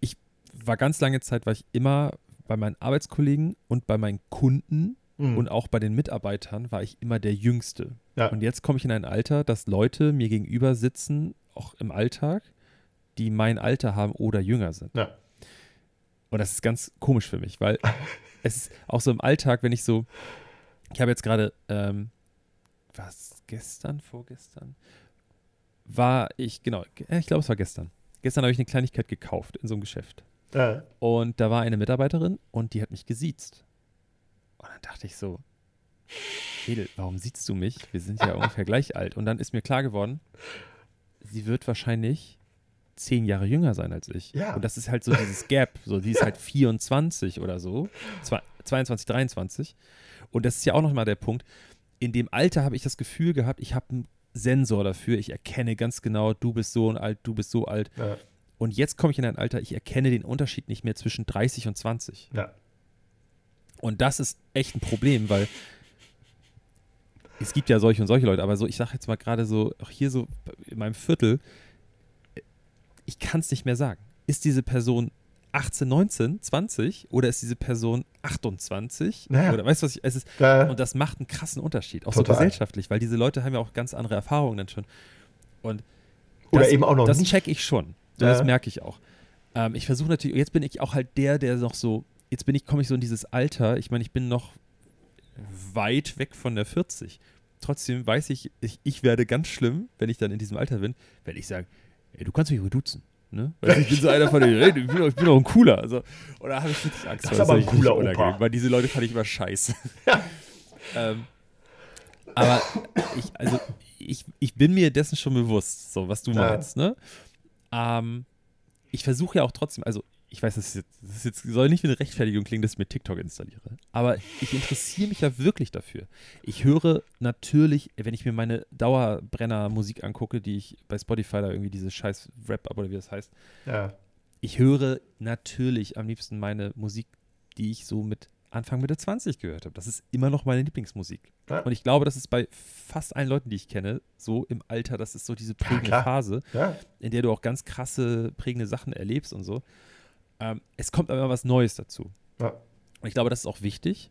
ich war ganz lange Zeit, war ich immer bei meinen Arbeitskollegen und bei meinen Kunden mhm. und auch bei den Mitarbeitern war ich immer der Jüngste. Ja. Und jetzt komme ich in ein Alter, dass Leute mir gegenüber sitzen, auch im Alltag, die mein Alter haben oder jünger sind. Ja. Und das ist ganz komisch für mich, weil es ist auch so im Alltag, wenn ich so, ich habe jetzt gerade, ähm, was, gestern, vorgestern, war ich, genau, ich glaube, es war gestern. Gestern habe ich eine Kleinigkeit gekauft in so einem Geschäft. Ja. Und da war eine Mitarbeiterin und die hat mich gesiezt. Und dann dachte ich so, Edel, warum siehst du mich? Wir sind ja ungefähr gleich alt. Und dann ist mir klar geworden, sie wird wahrscheinlich zehn Jahre jünger sein als ich. Ja. Und das ist halt so dieses Gap. So, die ist halt 24 oder so. 22, 23. Und das ist ja auch nochmal der Punkt. In dem Alter habe ich das Gefühl gehabt, ich habe einen Sensor dafür. Ich erkenne ganz genau, du bist so alt, du bist so alt. Ja. Und jetzt komme ich in ein Alter, ich erkenne den Unterschied nicht mehr zwischen 30 und 20. Ja. Und das ist echt ein Problem, weil es gibt ja solche und solche Leute, aber so, ich sage jetzt mal gerade so, auch hier so in meinem Viertel, ich kann es nicht mehr sagen. Ist diese Person 18, 19, 20 oder ist diese Person 28? Naja. Oder weißt du, was ich, es ist, ja. und das macht einen krassen Unterschied, auch Total. so gesellschaftlich, weil diese Leute haben ja auch ganz andere Erfahrungen dann schon. Und oder das, eben auch noch das nicht. check ich schon. Ja. Das merke ich auch. Ähm, ich versuche natürlich, jetzt bin ich auch halt der, der noch so, jetzt bin ich, komme ich so in dieses Alter, ich meine, ich bin noch weit weg von der 40. Trotzdem weiß ich, ich, ich werde ganz schlimm, wenn ich dann in diesem Alter bin, wenn ich sage, ey, du kannst mich ruhig duzen. Ne? Weil ich bin so einer von denen, ey, ich bin doch, ich bin doch ein cooler. Also, und da habe ich richtig Angst das ist aber ein cooler Opa. Weil diese Leute fand ich immer scheiße. Ähm, aber ich, also, ich, ich bin mir dessen schon bewusst, so was du meinst, ja. ne? Ähm, ich versuche ja auch trotzdem, also ich weiß, das, ist jetzt, das jetzt, soll nicht wie eine Rechtfertigung klingen, dass ich mir TikTok installiere. Aber ich interessiere mich ja wirklich dafür. Ich höre natürlich, wenn ich mir meine Dauerbrenner-Musik angucke, die ich bei Spotify da irgendwie diese scheiß Rap ab oder wie das heißt. Ja. Ich höre natürlich am liebsten meine Musik, die ich so mit Anfang Mitte 20 gehört habe. Das ist immer noch meine Lieblingsmusik. Ja. Und ich glaube, das ist bei fast allen Leuten, die ich kenne, so im Alter, das ist so diese prägende ja, Phase, in der du auch ganz krasse, prägende Sachen erlebst und so. Ähm, es kommt aber was Neues dazu. Ja. Und ich glaube, das ist auch wichtig.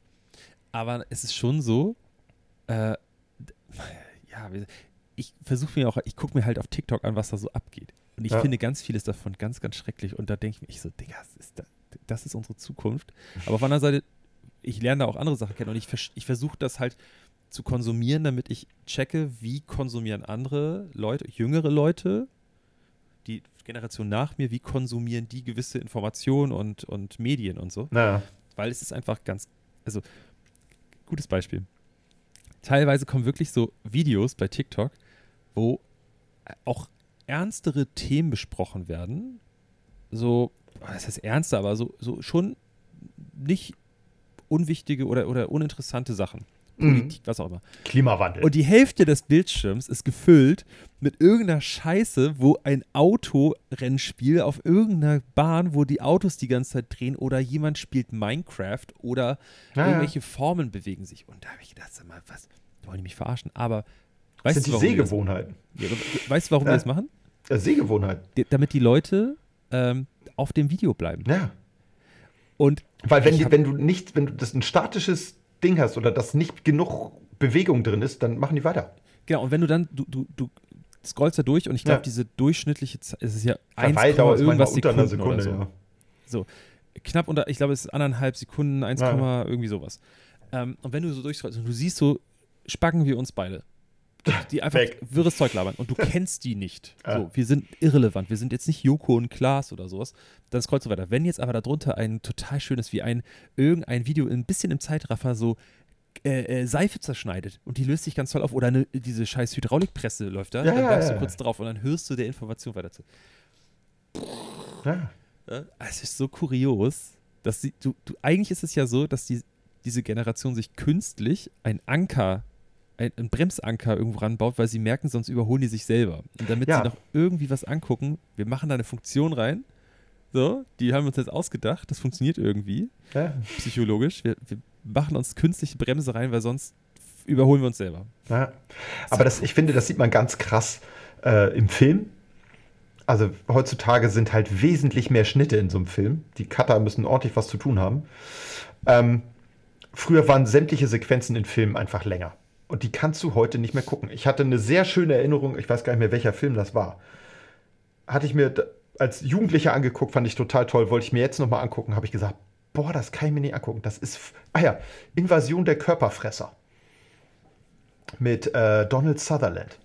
Aber es ist schon so, äh, ja, ich versuche mir auch, ich gucke mir halt auf TikTok an, was da so abgeht. Und ich ja. finde ganz vieles davon ganz, ganz schrecklich. Und da denke ich mir, so, Digga, das ist, das ist unsere Zukunft. Aber auf der anderen Seite, ich lerne da auch andere Sachen kennen und ich, ich versuche das halt zu konsumieren, damit ich checke, wie konsumieren andere Leute, jüngere Leute, die Generation nach mir, wie konsumieren die gewisse Informationen und, und Medien und so. Naja. Weil es ist einfach ganz, also, gutes Beispiel. Teilweise kommen wirklich so Videos bei TikTok, wo auch ernstere Themen besprochen werden. So, das heißt ernster, aber so, so schon nicht unwichtige oder, oder uninteressante Sachen. Politik, mhm. was auch immer. Klimawandel. Und die Hälfte des Bildschirms ist gefüllt mit irgendeiner Scheiße, wo ein Autorennspiel auf irgendeiner Bahn, wo die Autos die ganze Zeit drehen oder jemand spielt Minecraft oder ja, irgendwelche ja. Formen bewegen sich. Und da habe ich gedacht, sag mal, was, wollen die mich verarschen? Aber weißt das sind du, die Sehgewohnheiten. Ja, weißt du, warum ja. die das machen? Ja, Sehgewohnheiten. damit die Leute ähm, auf dem Video bleiben. Ja. Und weil wenn, die, wenn du nicht, wenn du das ein statisches Ding hast oder dass nicht genug Bewegung drin ist, dann machen die weiter. Genau, und wenn du dann, du, du, du scrollst da durch und ich glaube, ja. diese durchschnittliche Zeit, es ist ja 1, irgendwas Sekunden Sekunde, so. Ja. so. Knapp unter, ich glaube, es ist anderthalb Sekunden, 1, ja. irgendwie sowas. Ähm, und wenn du so durchscrollst und du siehst so, spacken wir uns beide. Die einfach Weg. wirres Zeug labern und du kennst die nicht. Ja. So, wir sind irrelevant, wir sind jetzt nicht Joko und Klaas oder sowas. Dann scrollst du weiter. Wenn jetzt aber darunter ein total schönes, wie ein irgendein Video ein bisschen im Zeitraffer so äh, äh, Seife zerschneidet und die löst sich ganz toll auf oder eine, diese scheiß Hydraulikpresse läuft da, Ja, dann ja, bleibst ja. du kurz drauf und dann hörst du der Information weiter zu. Ja. Ja, Es ist so kurios, dass sie, du, du, eigentlich ist es ja so, dass die, diese Generation sich künstlich ein Anker, ein, ein Bremsanker irgendwo ranbaut, weil sie merken, sonst überholen die sich selber. Und damit Ja. sie noch irgendwie was angucken, wir machen da eine Funktion rein. So, die haben wir uns jetzt ausgedacht, das funktioniert irgendwie, Ja. psychologisch. Wir, wir machen uns künstliche Bremse rein, weil sonst überholen wir uns selber. Ja. Aber das, ich finde, das sieht man ganz krass äh, im Film. Also heutzutage sind halt wesentlich mehr Schnitte in so einem Film. Die Cutter müssen ordentlich was zu tun haben. Ähm, früher waren sämtliche Sequenzen in Filmen einfach länger. Und die kannst du heute nicht mehr gucken. Ich hatte eine sehr schöne Erinnerung, ich weiß gar nicht mehr, welcher Film das war. Hatte ich mir als Jugendlicher angeguckt, fand ich total toll. Wollte ich mir jetzt nochmal angucken, habe ich gesagt, boah, das kann ich mir nicht angucken. Das ist, ah ja, Invasion der Körperfresser mit äh, Donald Sutherland.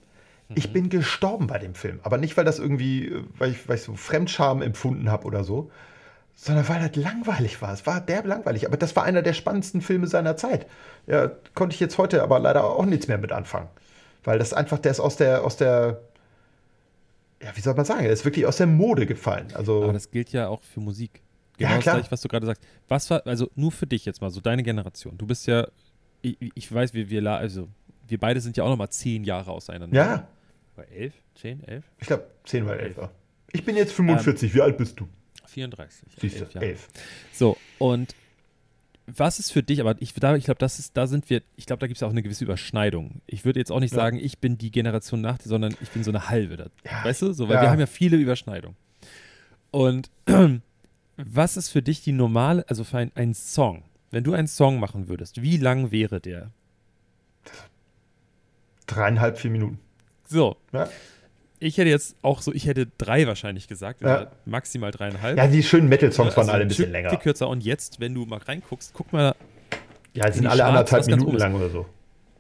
Ich bin gestorben bei dem Film, aber nicht, weil das irgendwie, äh, weil ich, weil ich so Fremdscham empfunden habe oder so, sondern weil das langweilig war. Es war derb langweilig, aber das war einer der spannendsten Filme seiner Zeit. Ja, konnte ich jetzt heute aber leider auch nichts mehr mit anfangen, weil das einfach, der ist aus der, aus der, ja, wie soll man sagen, der ist wirklich aus der Mode gefallen. Also, Aber das gilt ja auch für Musik. Ja, Genau das klar. gleiche, was du gerade sagst. Was war, also nur für dich jetzt mal, so deine Generation. Du bist ja, ich, ich weiß, wir, wir, la- also, wir beide sind ja auch noch mal zehn Jahre auseinander. ja, Oder elf? Zehn? Elf? ich glaube 10 oder 11 war. Ich bin jetzt 45, wie alt bist du? 34. Siehst du, Elf Jahre. 11. So, und was ist für dich, aber ich, da, ich glaube, das ist, da sind wir, ich glaube, da gibt es auch eine gewisse Überschneidung. Ich würde jetzt auch nicht Ja. sagen, ich bin die Generation nach dir, sondern ich bin so eine halbe. Da, Ja, weißt du? So, weil ja. wir haben ja viele Überschneidungen. Und was ist für dich die normale, also für ein, ein Song, wenn du einen Song machen würdest, wie lang wäre der? Dreieinhalb, vier Minuten. So, Ja. Ich hätte jetzt auch so, ich hätte drei wahrscheinlich gesagt, Ja. oder maximal dreieinhalb. Ja, die schönen Metal-Songs waren Also alle ein bisschen länger. kürzer. Und jetzt, wenn du mal reinguckst, guck mal Ja, die sind die alle Charts, anderthalb Minuten lang oder so.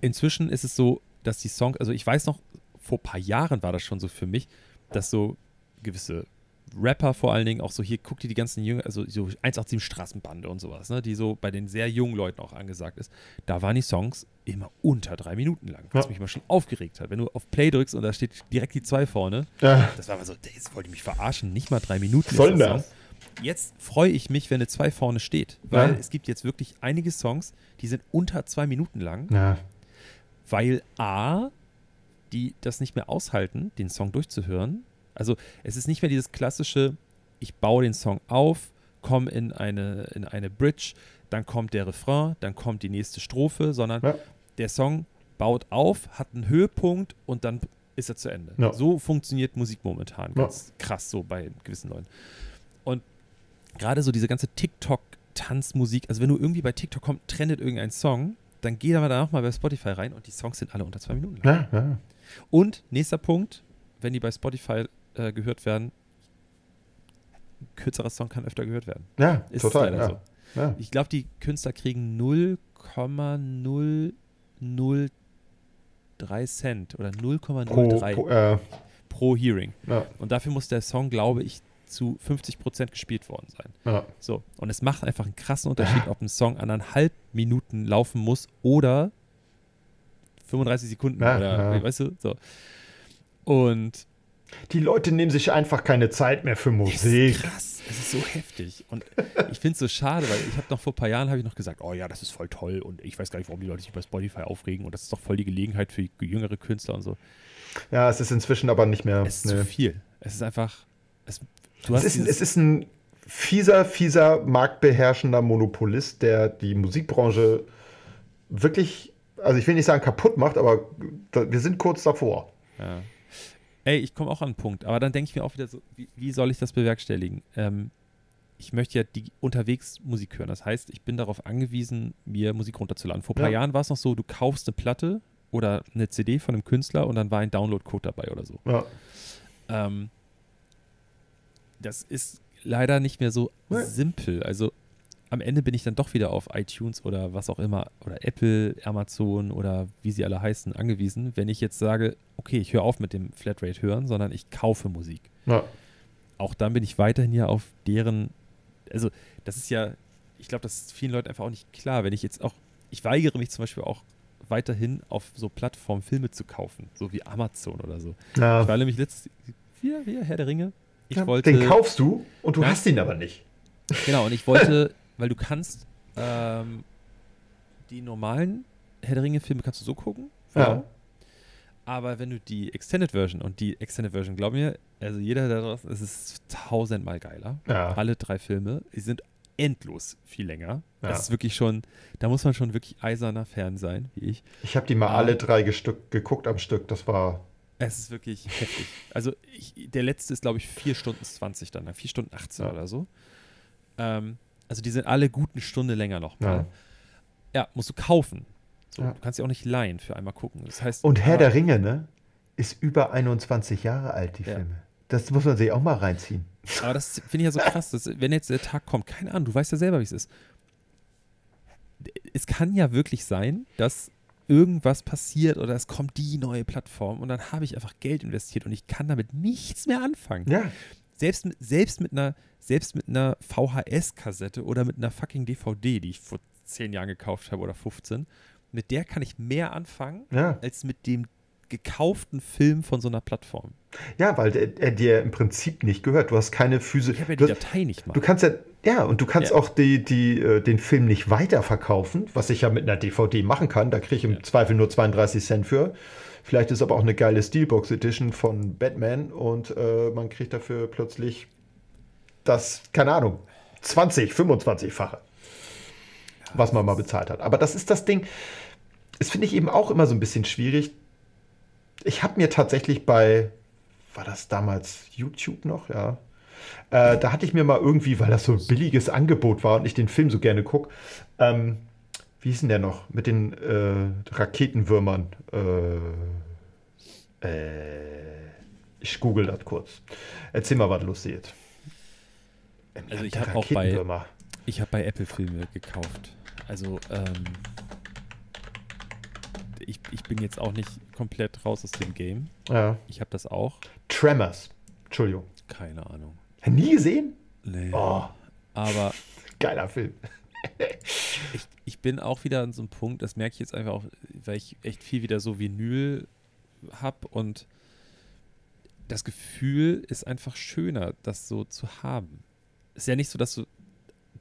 inzwischen ist es so, dass die Songs, also ich weiß noch, vor ein paar Jahren war das schon so für mich, dass so gewisse Rapper vor allen Dingen auch so hier, guck dir die ganzen Jünger, also so 187 Straßenbande und sowas, ne, die so bei den sehr jungen Leuten auch angesagt ist, da waren die Songs immer unter drei Minuten lang, was Ja. mich immer schon aufgeregt hat. Wenn du auf Play drückst und da steht direkt die zwei vorne, Ja, das war immer so, jetzt wollte ich mich verarschen, nicht mal drei Minuten. soll ist das? Jetzt freue ich mich, wenn eine 2 vorne steht, weil Ja. es gibt jetzt wirklich einige Songs, die sind unter zwei Minuten lang weil A, die das nicht mehr aushalten, den Song durchzuhören. Also es ist nicht mehr dieses klassische, ich baue den Song auf, komme in eine, in eine Bridge, dann kommt der Refrain, dann kommt die nächste Strophe, sondern Ja. der Song baut auf, hat einen Höhepunkt und dann ist er zu Ende. Ja. So funktioniert Musik momentan. Ja. Ganz krass so bei gewissen Leuten. Und gerade so diese ganze TikTok-Tanzmusik, also wenn du irgendwie bei TikTok kommt, trendet irgendein Song, dann geh da mal danach mal bei Spotify rein und die Songs sind alle unter zwei Minuten lang. ja, ja. Und nächster Punkt, wenn die bei Spotify äh, gehört werden, ein kürzerer Song kann öfter gehört werden. ja Ist total. leider Ja. so. Ja. Ich glaube, die Künstler kriegen 0,003 Cent oder Pro, 0,03 pro, pro, äh, Hearing. ja, Und dafür muss der Song, glaube ich, zu 50% gespielt worden sein. ja. So, und es macht einfach einen krassen Unterschied, ob ein Song anderthalb Minuten laufen muss oder 35 Sekunden oder, weißt du, so. Und Die Leute nehmen sich einfach keine Zeit mehr für Musik. ist krass, es ist so heftig. Und ich finde es so schade, weil ich habe noch vor ein paar Jahren habe ich noch gesagt, oh ja, das ist voll toll und ich weiß gar nicht, warum die Leute sich bei Spotify aufregen und das ist doch voll die Gelegenheit für jüngere Künstler und so. Ja, es ist inzwischen aber nicht mehr. Es ist nee. zu viel. Es ist einfach, es, du Es ist, es ist ein fieser, fieser, marktbeherrschender Monopolist, der die Musikbranche wirklich, also ich will nicht sagen kaputt macht, aber wir sind kurz davor. Ja. Ey, ich komme auch an einen Punkt, aber dann denke ich mir auch wieder so, wie, wie soll ich das bewerkstelligen? Ähm, ich möchte ja die unterwegs Musik hören. Das heißt, ich bin darauf angewiesen, mir Musik runterzuladen. Vor ein paar Ja. Jahren war es noch so, du kaufst eine Platte oder eine CD von einem Künstler und dann war ein Download-Code dabei oder so. Ja. Ähm, das ist leider nicht mehr so Nee. simpel. Also am Ende bin ich dann doch wieder auf iTunes oder was auch immer oder Apple, Amazon oder wie sie alle heißen angewiesen, wenn ich jetzt sage, okay, ich höre auf mit dem Flatrate hören, sondern ich kaufe Musik. Ja. Auch dann bin ich weiterhin ja auf deren, also das ist ja, ich glaube, das ist vielen Leuten einfach auch nicht klar, wenn ich jetzt auch, ich weigere mich zum Beispiel auch weiterhin auf so Plattformen Filme zu kaufen, so wie Amazon oder so. Ja. Ich war nämlich letztes, hier, hier, Herr der Ringe. Ich Ja, wollte, den kaufst du und du hast ihn aber nicht. Genau, und ich wollte, weil du kannst ähm, die normalen Herr der Ringe-Filme kannst du so gucken. Ja. Aber wenn du die Extended Version und die Extended Version, glaub mir, also jeder da draußen, es ist tausendmal geiler. Ja. Alle drei Filme, die sind endlos viel länger. Ja. Das ist wirklich schon, da muss man schon wirklich eiserner Fan sein, wie ich. Ich habe die mal Ah. alle drei gestück, geguckt am Stück. Das war. Es ist wirklich heftig. Also ich, der letzte ist, glaube ich, 4 Stunden 20 dann, 4 Stunden 18 Ja. oder so. Ähm, also die sind alle gut eine Stunde länger nochmal. Ja. Ja, musst du kaufen. So, Ja. Du kannst ja auch nicht leihen für einmal gucken. Das heißt, Und Herr der Ringe, ne? Ist über 21 Jahre alt, die Ja. Filme. Das muss man sich auch mal reinziehen. Aber das finde ich ja so krass, dass, wenn jetzt der Tag kommt, keine Ahnung, du weißt ja selber, wie es ist. Es kann ja wirklich sein, dass irgendwas passiert oder es kommt die neue Plattform und dann habe ich einfach Geld investiert und ich kann damit nichts mehr anfangen. Ja. Selbst, mit- selbst mit einer, selbst mit einer VHS-Kassette oder mit einer fucking DVD, die ich vor zehn Jahren gekauft habe oder 15, mit der kann ich mehr anfangen Ja. als mit dem gekauften Film von so einer Plattform. Ja, weil der, er dir im Prinzip nicht gehört. Du hast keine Physik. Ich habe ja die Datei nicht mal. du kannst ja, ja, und du kannst Ja. auch die, die, äh, den Film nicht weiterverkaufen, was ich ja mit einer DVD machen kann. Da kriege ich im Ja. Zweifel nur 32 Cent für. Vielleicht ist aber auch eine geile Steelbox Edition von Batman und äh, man kriegt dafür plötzlich das, keine Ahnung, 20, 25-fache, was man mal bezahlt hat. Aber das ist das Ding, das finde ich eben auch immer so ein bisschen schwierig. Ich habe mir tatsächlich bei, war das damals YouTube noch? Ja. Äh, da hatte ich mir mal irgendwie, weil das so ein billiges Angebot war und ich den Film so gerne gucke, ähm, wie hieß denn der noch? Mit den äh, Raketenwürmern. Äh, äh, ich google das kurz. Erzähl mal, was Lustiges. Im Also ich der hab auch bei-. Ich habe bei Apple Filme gekauft. Also, ähm, ich, ich bin jetzt auch nicht komplett raus aus dem Game. Ja. Ich habe das auch. Tremors. Entschuldigung. Keine Ahnung. Nie gesehen? Nee. Oh, Aber geiler Film. ich, ich bin auch wieder an so einem Punkt, das merke ich jetzt einfach auch, weil ich echt viel wieder so Vinyl habe und das Gefühl ist einfach schöner, das so zu haben. Ist ja nicht so, dass du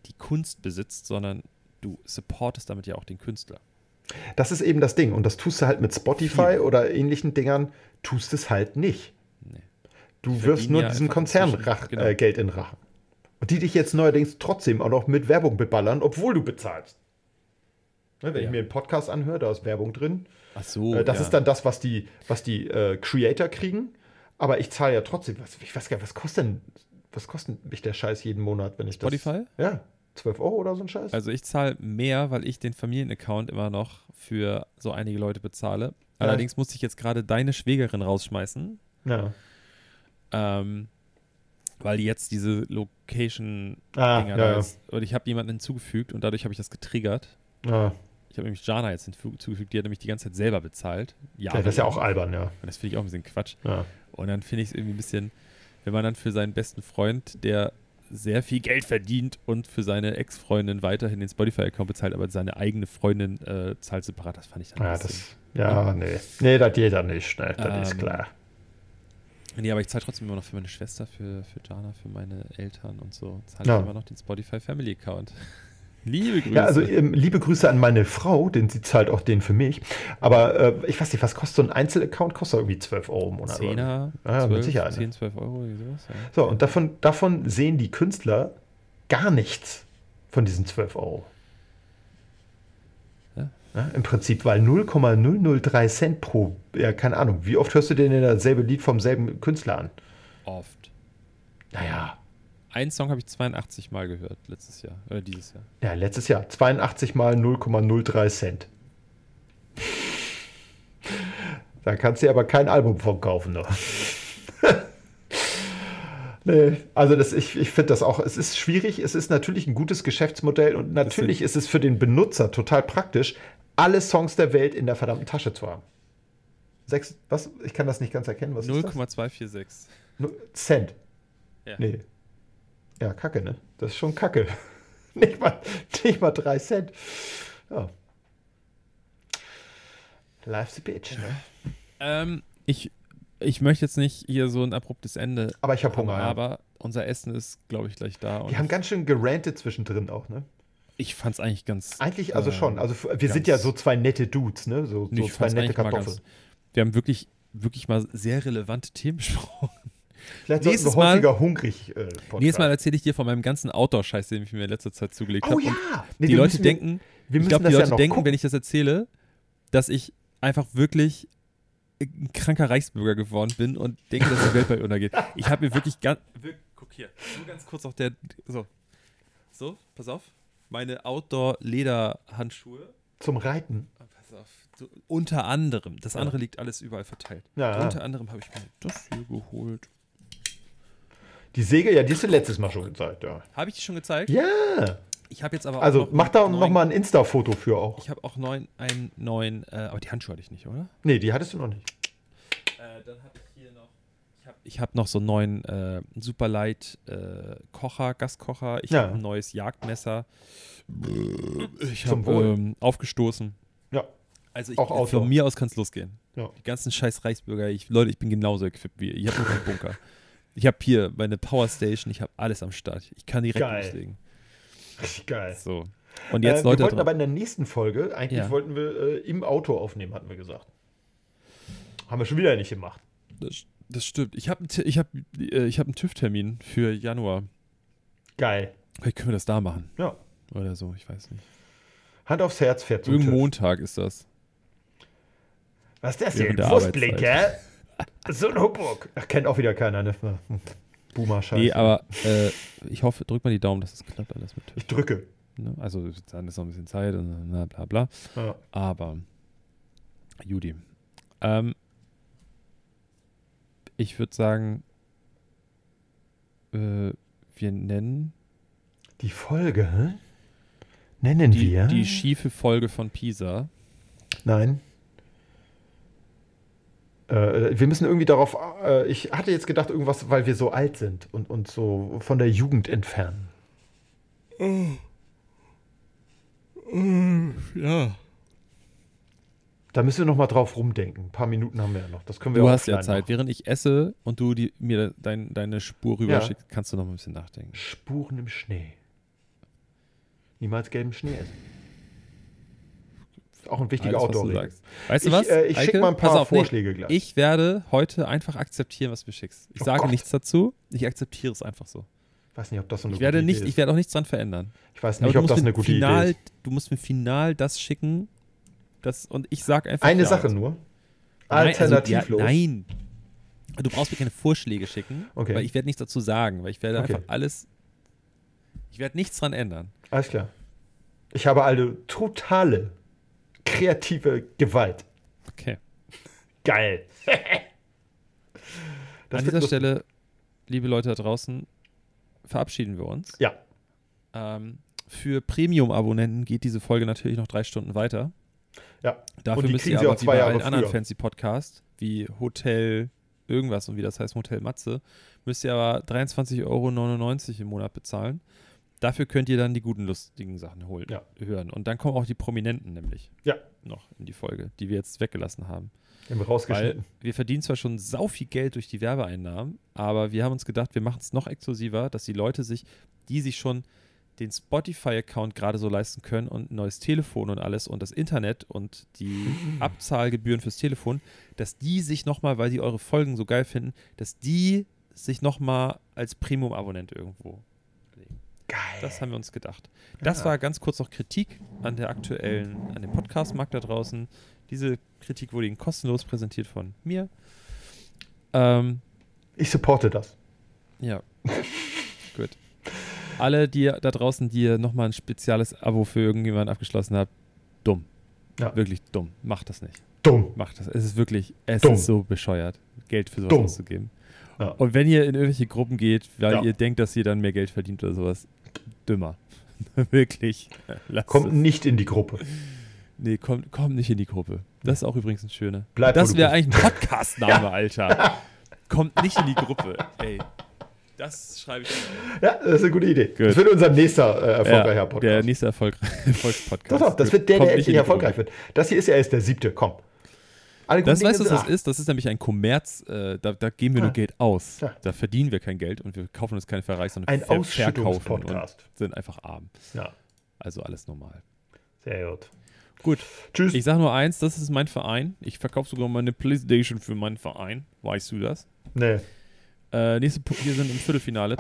die Kunst besitzt, sondern du supportest damit ja auch den Künstler. Das ist eben das Ding. Und das tust du halt mit Spotify Viel. oder ähnlichen Dingern, tust es halt nicht. Nee. Du Die wirfst nur ja diesem Konzern Rach, genau. äh, Geld in Rachen. Und die dich jetzt neuerdings trotzdem auch noch mit Werbung beballern, obwohl du bezahlst. Ne, wenn Ja. ich mir einen Podcast anhöre, da ist Werbung drin. Ach so. äh, das ja. ist dann das, was die, was die äh, Creator kriegen. Aber ich zahle ja trotzdem, was, ich weiß gar nicht, was kostet denn, was kostet mich der Scheiß jeden Monat, wenn ich Spotify? das. Ja, 12 Euro oder so ein Scheiß? Also ich zahle mehr, weil ich den Familienaccount immer noch für so einige Leute bezahle. Allerdings musste ich jetzt gerade deine Schwägerin rausschmeißen, ja. ähm, weil die jetzt diese Location-Dinger Ah, ja, da ja. Und ich habe jemanden hinzugefügt und dadurch habe ich das getriggert. Ah, habe nämlich Jana jetzt hinzugefügt, die hat nämlich die ganze Zeit selber bezahlt. ja, das ist ja auch albern, ja. Und das finde ich auch ein bisschen Quatsch. ja. Und dann finde ich es irgendwie ein bisschen, wenn man dann für seinen besten Freund, der sehr viel Geld verdient und für seine Ex-Freundin weiterhin den Spotify-Account bezahlt, aber seine eigene Freundin äh, zahlt separat, das fand ich dann Ja, ein bisschen. das, ja, nee. Nee, das geht ja nicht, ne? Das ist Ähm, klar. Nee, aber ich zahle trotzdem immer noch für meine Schwester, für, für Jana, für meine Eltern und so. Zahle Ja. ich immer noch den Spotify Family Account. Liebe Grüße. Ja, also ähm, liebe Grüße an meine Frau, denn sie zahlt auch den für mich. Aber äh, ich weiß nicht, was kostet so ein Einzelaccount? Kostet irgendwie 12 Euro im Monat. oder? Zehner, Ja, mit 12, Sicherheit, ne? 10, 12 Euro, sowas. Ja. So, und davon, davon sehen die Künstler gar nichts von diesen 12 Euro. Ja. Ja, Im Prinzip, weil 0,003 Cent pro, ja, keine Ahnung, wie oft hörst du denn dasselbe Lied vom selben Künstler an? Oft. Naja, Einen Song habe ich 82 Mal gehört letztes Jahr, oder dieses Jahr. ja, letztes Jahr 82 mal 0,03 Cent. Da kannst du dir aber kein Album von kaufen. Noch. Nee, also das, ich, ich finde das auch, es ist schwierig, es ist natürlich ein gutes Geschäftsmodell und natürlich ist es für den Benutzer total praktisch, alle Songs der Welt in der verdammten Tasche zu haben. Sechs, was? Ich kann das nicht ganz erkennen. Was ist das? 0,246. Nu- Cent. Ja. Nee. Ja, Kacke, ne? Das ist schon Kacke. nicht, mal, nicht mal drei Cent. Ja. Life's a bitch, ne? Ähm, ich, ich möchte jetzt nicht hier so ein abruptes Ende. Aber ich habe Hunger. Aber, ja. unser Essen ist, glaube ich, gleich da. Wir haben ganz schön gerantet zwischendrin auch, ne? ich fand es eigentlich ganz. Eigentlich also äh, schon. Also wir sind ja so zwei nette Dudes, ne? So, so zwei nette Kartoffeln. ganz- Wir haben wirklich, wirklich mal sehr relevante Themen besprochen. Vielleicht nächstes wir Mal- häufiger hungrig äh, Podcast. Nächstes Mal erzähle ich dir von meinem ganzen Outdoor-Scheiß, den ich mir in letzter Zeit zugelegt Oh habe. ja! Nee, die Leute müssen- denken, ich glaube, die ja Leute noch denken, gucken. wenn ich das erzähle, dass ich einfach wirklich ein kranker Reichsbürger geworden bin und denke, dass die Welt bald untergeht. Ich habe mir wirklich ganz. Guck hier, nur ganz kurz auf der. So. So, pass auf. Meine Outdoor-Lederhandschuhe. Zum Reiten. Ah, Pass auf. So, unter anderem. Das andere liegt alles überall verteilt. Ja. Unter anderem habe ich mir das hier geholt. Die Säge, ja, die hast du letztes Mal schon gezeigt, ja. Habe ich die schon gezeigt? Ja! Ich habe jetzt aber Also noch mach da einen noch neuen- mal ein Insta-Foto für auch. Ich habe auch neun, einen neuen, äh, aber die Handschuhe hatte ich nicht, oder? Nee, die hattest du noch nicht. Äh, dann habe ich hier noch. Ich habe ich hab noch so einen neuen äh, Superlight äh, Kocher, Gaskocher. Ich Ja. habe ein neues Jagdmesser. Ich Zum habe ähm, aufgestoßen. Ja. Also ich, Auch von mir aus kann es losgehen. Ja. Die ganzen scheiß Reichsbürger, ich, Leute, ich bin genauso equipped wie ihr. Ich habe nur einen Bunker. Ich habe hier meine Powerstation, ich habe alles am Start. Ich kann direkt Geil. loslegen. Richtig geil. So. Und jetzt, äh, Leute, wir wollten aber in der nächsten Folge, eigentlich Ja. wollten wir äh, im Auto aufnehmen, hatten wir gesagt. Haben wir schon wieder nicht gemacht. das, das stimmt. Ich habe ich hab, äh, ich hab einen TÜV-Termin für Januar. Geil. Vielleicht können wir das da machen. Ja. Oder so, ich weiß nicht. Hand aufs Herz fährt zum Irgendein TÜV. Montag ist das. Was ist das denn? hä? So ein Humbug. Ach, kennt auch wieder keiner, ne? Boomer-Scheiße. Nee, aber äh, ich hoffe, drück mal die Daumen, dass es klappt alles mit TÜV. ich drücke. Ne? Also, dann ist noch ein bisschen Zeit und na, bla bla. Ja. Aber, Judy, ähm, ich würde sagen, äh, wir nennen Die Folge, hä? Nennen die, wir? die schiefe Folge von Pisa. Nein. Äh, wir müssen irgendwie darauf. Äh, ich hatte jetzt gedacht, irgendwas, weil wir so alt sind und uns so von der Jugend entfernen. Ja. Da müssen wir noch mal drauf rumdenken. Ein paar Minuten haben wir ja noch. Das können wir Du auch hast ja Zeit. machen. Während ich esse und du die, mir dein, deine Spur rüberschickst, kannst du noch mal ein bisschen nachdenken. Spuren im Schnee. Niemals gelben Schnee essen. Ist Auch ein wichtiger Alles, was du outdoor sagst. Weißt du Ich, was? äh, ich schick Eike? mal ein paar auf, nee, Vorschläge gleich. Ich werde heute einfach akzeptieren, was du mir schickst. Ich Oh sage Gott. nichts dazu. Ich akzeptiere es einfach so. Ich weiß nicht, ob das so eine Ich werde, gute nicht, Idee ich ist. werde auch nichts dran verändern. Ich weiß nicht, ob das eine gute final, Idee ist. Du musst mir final das schicken. Das, und ich sage einfach. Eine ja. Sache nur. Nein, also, Alternativlos. ja, nein. Du brauchst mir keine Vorschläge schicken, Okay. weil ich werde nichts dazu sagen, weil ich werde Okay. einfach alles. Ich werde nichts dran ändern. Alles klar. Ich habe eine totale kreative Gewalt. Okay. Geil. An dieser lustig. Stelle, liebe Leute da draußen, verabschieden wir uns. Ja. Ähm, für Premium-Abonnenten geht diese Folge natürlich noch drei Stunden weiter. Ja. Dafür müsst ihr sie aber auch wie zwei bei allen anderen fancy Podcasts, wie Hotel irgendwas und wie das heißt, Hotel Matze, müsst ihr aber 23,99 Euro im Monat bezahlen. Dafür könnt ihr dann die guten, lustigen Sachen holen, Ja. hören. Und dann kommen auch die Prominenten nämlich Ja. noch in die Folge, die wir jetzt weggelassen haben. Haben wir Weil rausgeschnitten. wir verdienen zwar schon sau viel Geld durch die Werbeeinnahmen, aber wir haben uns gedacht, wir machen es noch exklusiver, dass die Leute sich, die sich schon den Spotify-Account gerade so leisten können und ein neues Telefon und alles und das Internet und die Abzahlgebühren fürs Telefon, dass die sich nochmal, weil die eure Folgen so geil finden, dass die sich nochmal als Premium-Abonnent irgendwo. Geil. Das haben wir uns gedacht. Das Ja. war ganz kurz noch Kritik an der aktuellen, an dem Podcast-Markt da draußen. Diese Kritik wurde Ihnen kostenlos präsentiert von mir. Ähm, Ich supporte das. ja. Gut. Alle, die da draußen, die nochmal ein spezielles Abo für irgendjemanden abgeschlossen habt, dumm. Ja. Wirklich dumm. Macht das nicht. Dumm. Macht das. Es ist wirklich, es Dumm. ist so bescheuert, Geld für sowas Dumm. auszugeben. Ja. Und wenn ihr in irgendwelche Gruppen geht, weil Ja. ihr denkt, dass ihr dann mehr Geld verdient oder sowas, dümmer. Wirklich. Lasst Kommt es. nicht in die Gruppe. Nee, kommt komm nicht in die Gruppe. Das ist auch übrigens ein schöner. Bleib, das wäre eigentlich ein Podcast-Name, Alter. Kommt nicht in die Gruppe. Ey. Das schreibe ich mir Ja, das ist eine gute Idee. Gut. Das wird unser nächster äh, auf. erfolgreicher Ja, Podcast. Der nächste Erfolg Erfolgspodcast. Doch, doch, das wird der, Kommt der endlich erfolgreich wird. Das hier ist ja erst der siebte, komm. Alle Das weißt du, was das ist? Das ist nämlich ein Kommerz, äh, da, da geben wir Ja. nur Geld aus. Ja. Da verdienen wir kein Geld und wir kaufen uns keine Ferraris, sondern Ein ver verkaufen und sind einfach arm. Ja, Also alles normal. sehr gut. Gut, Tschüss. ich sage nur eins, das ist mein Verein. Ich verkaufe sogar meine Playstation für meinen Verein. Weißt du das? nee, Äh, nächste Punkt, wir sind im Viertelfinale.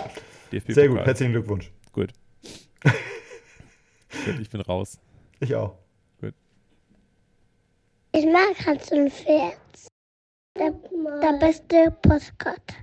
DFB sehr gut. Herzlichen Glückwunsch. Gut. Gut, ich bin raus. Ich auch. Ich mag Hans und Pferd. Der, der beste Postkarte.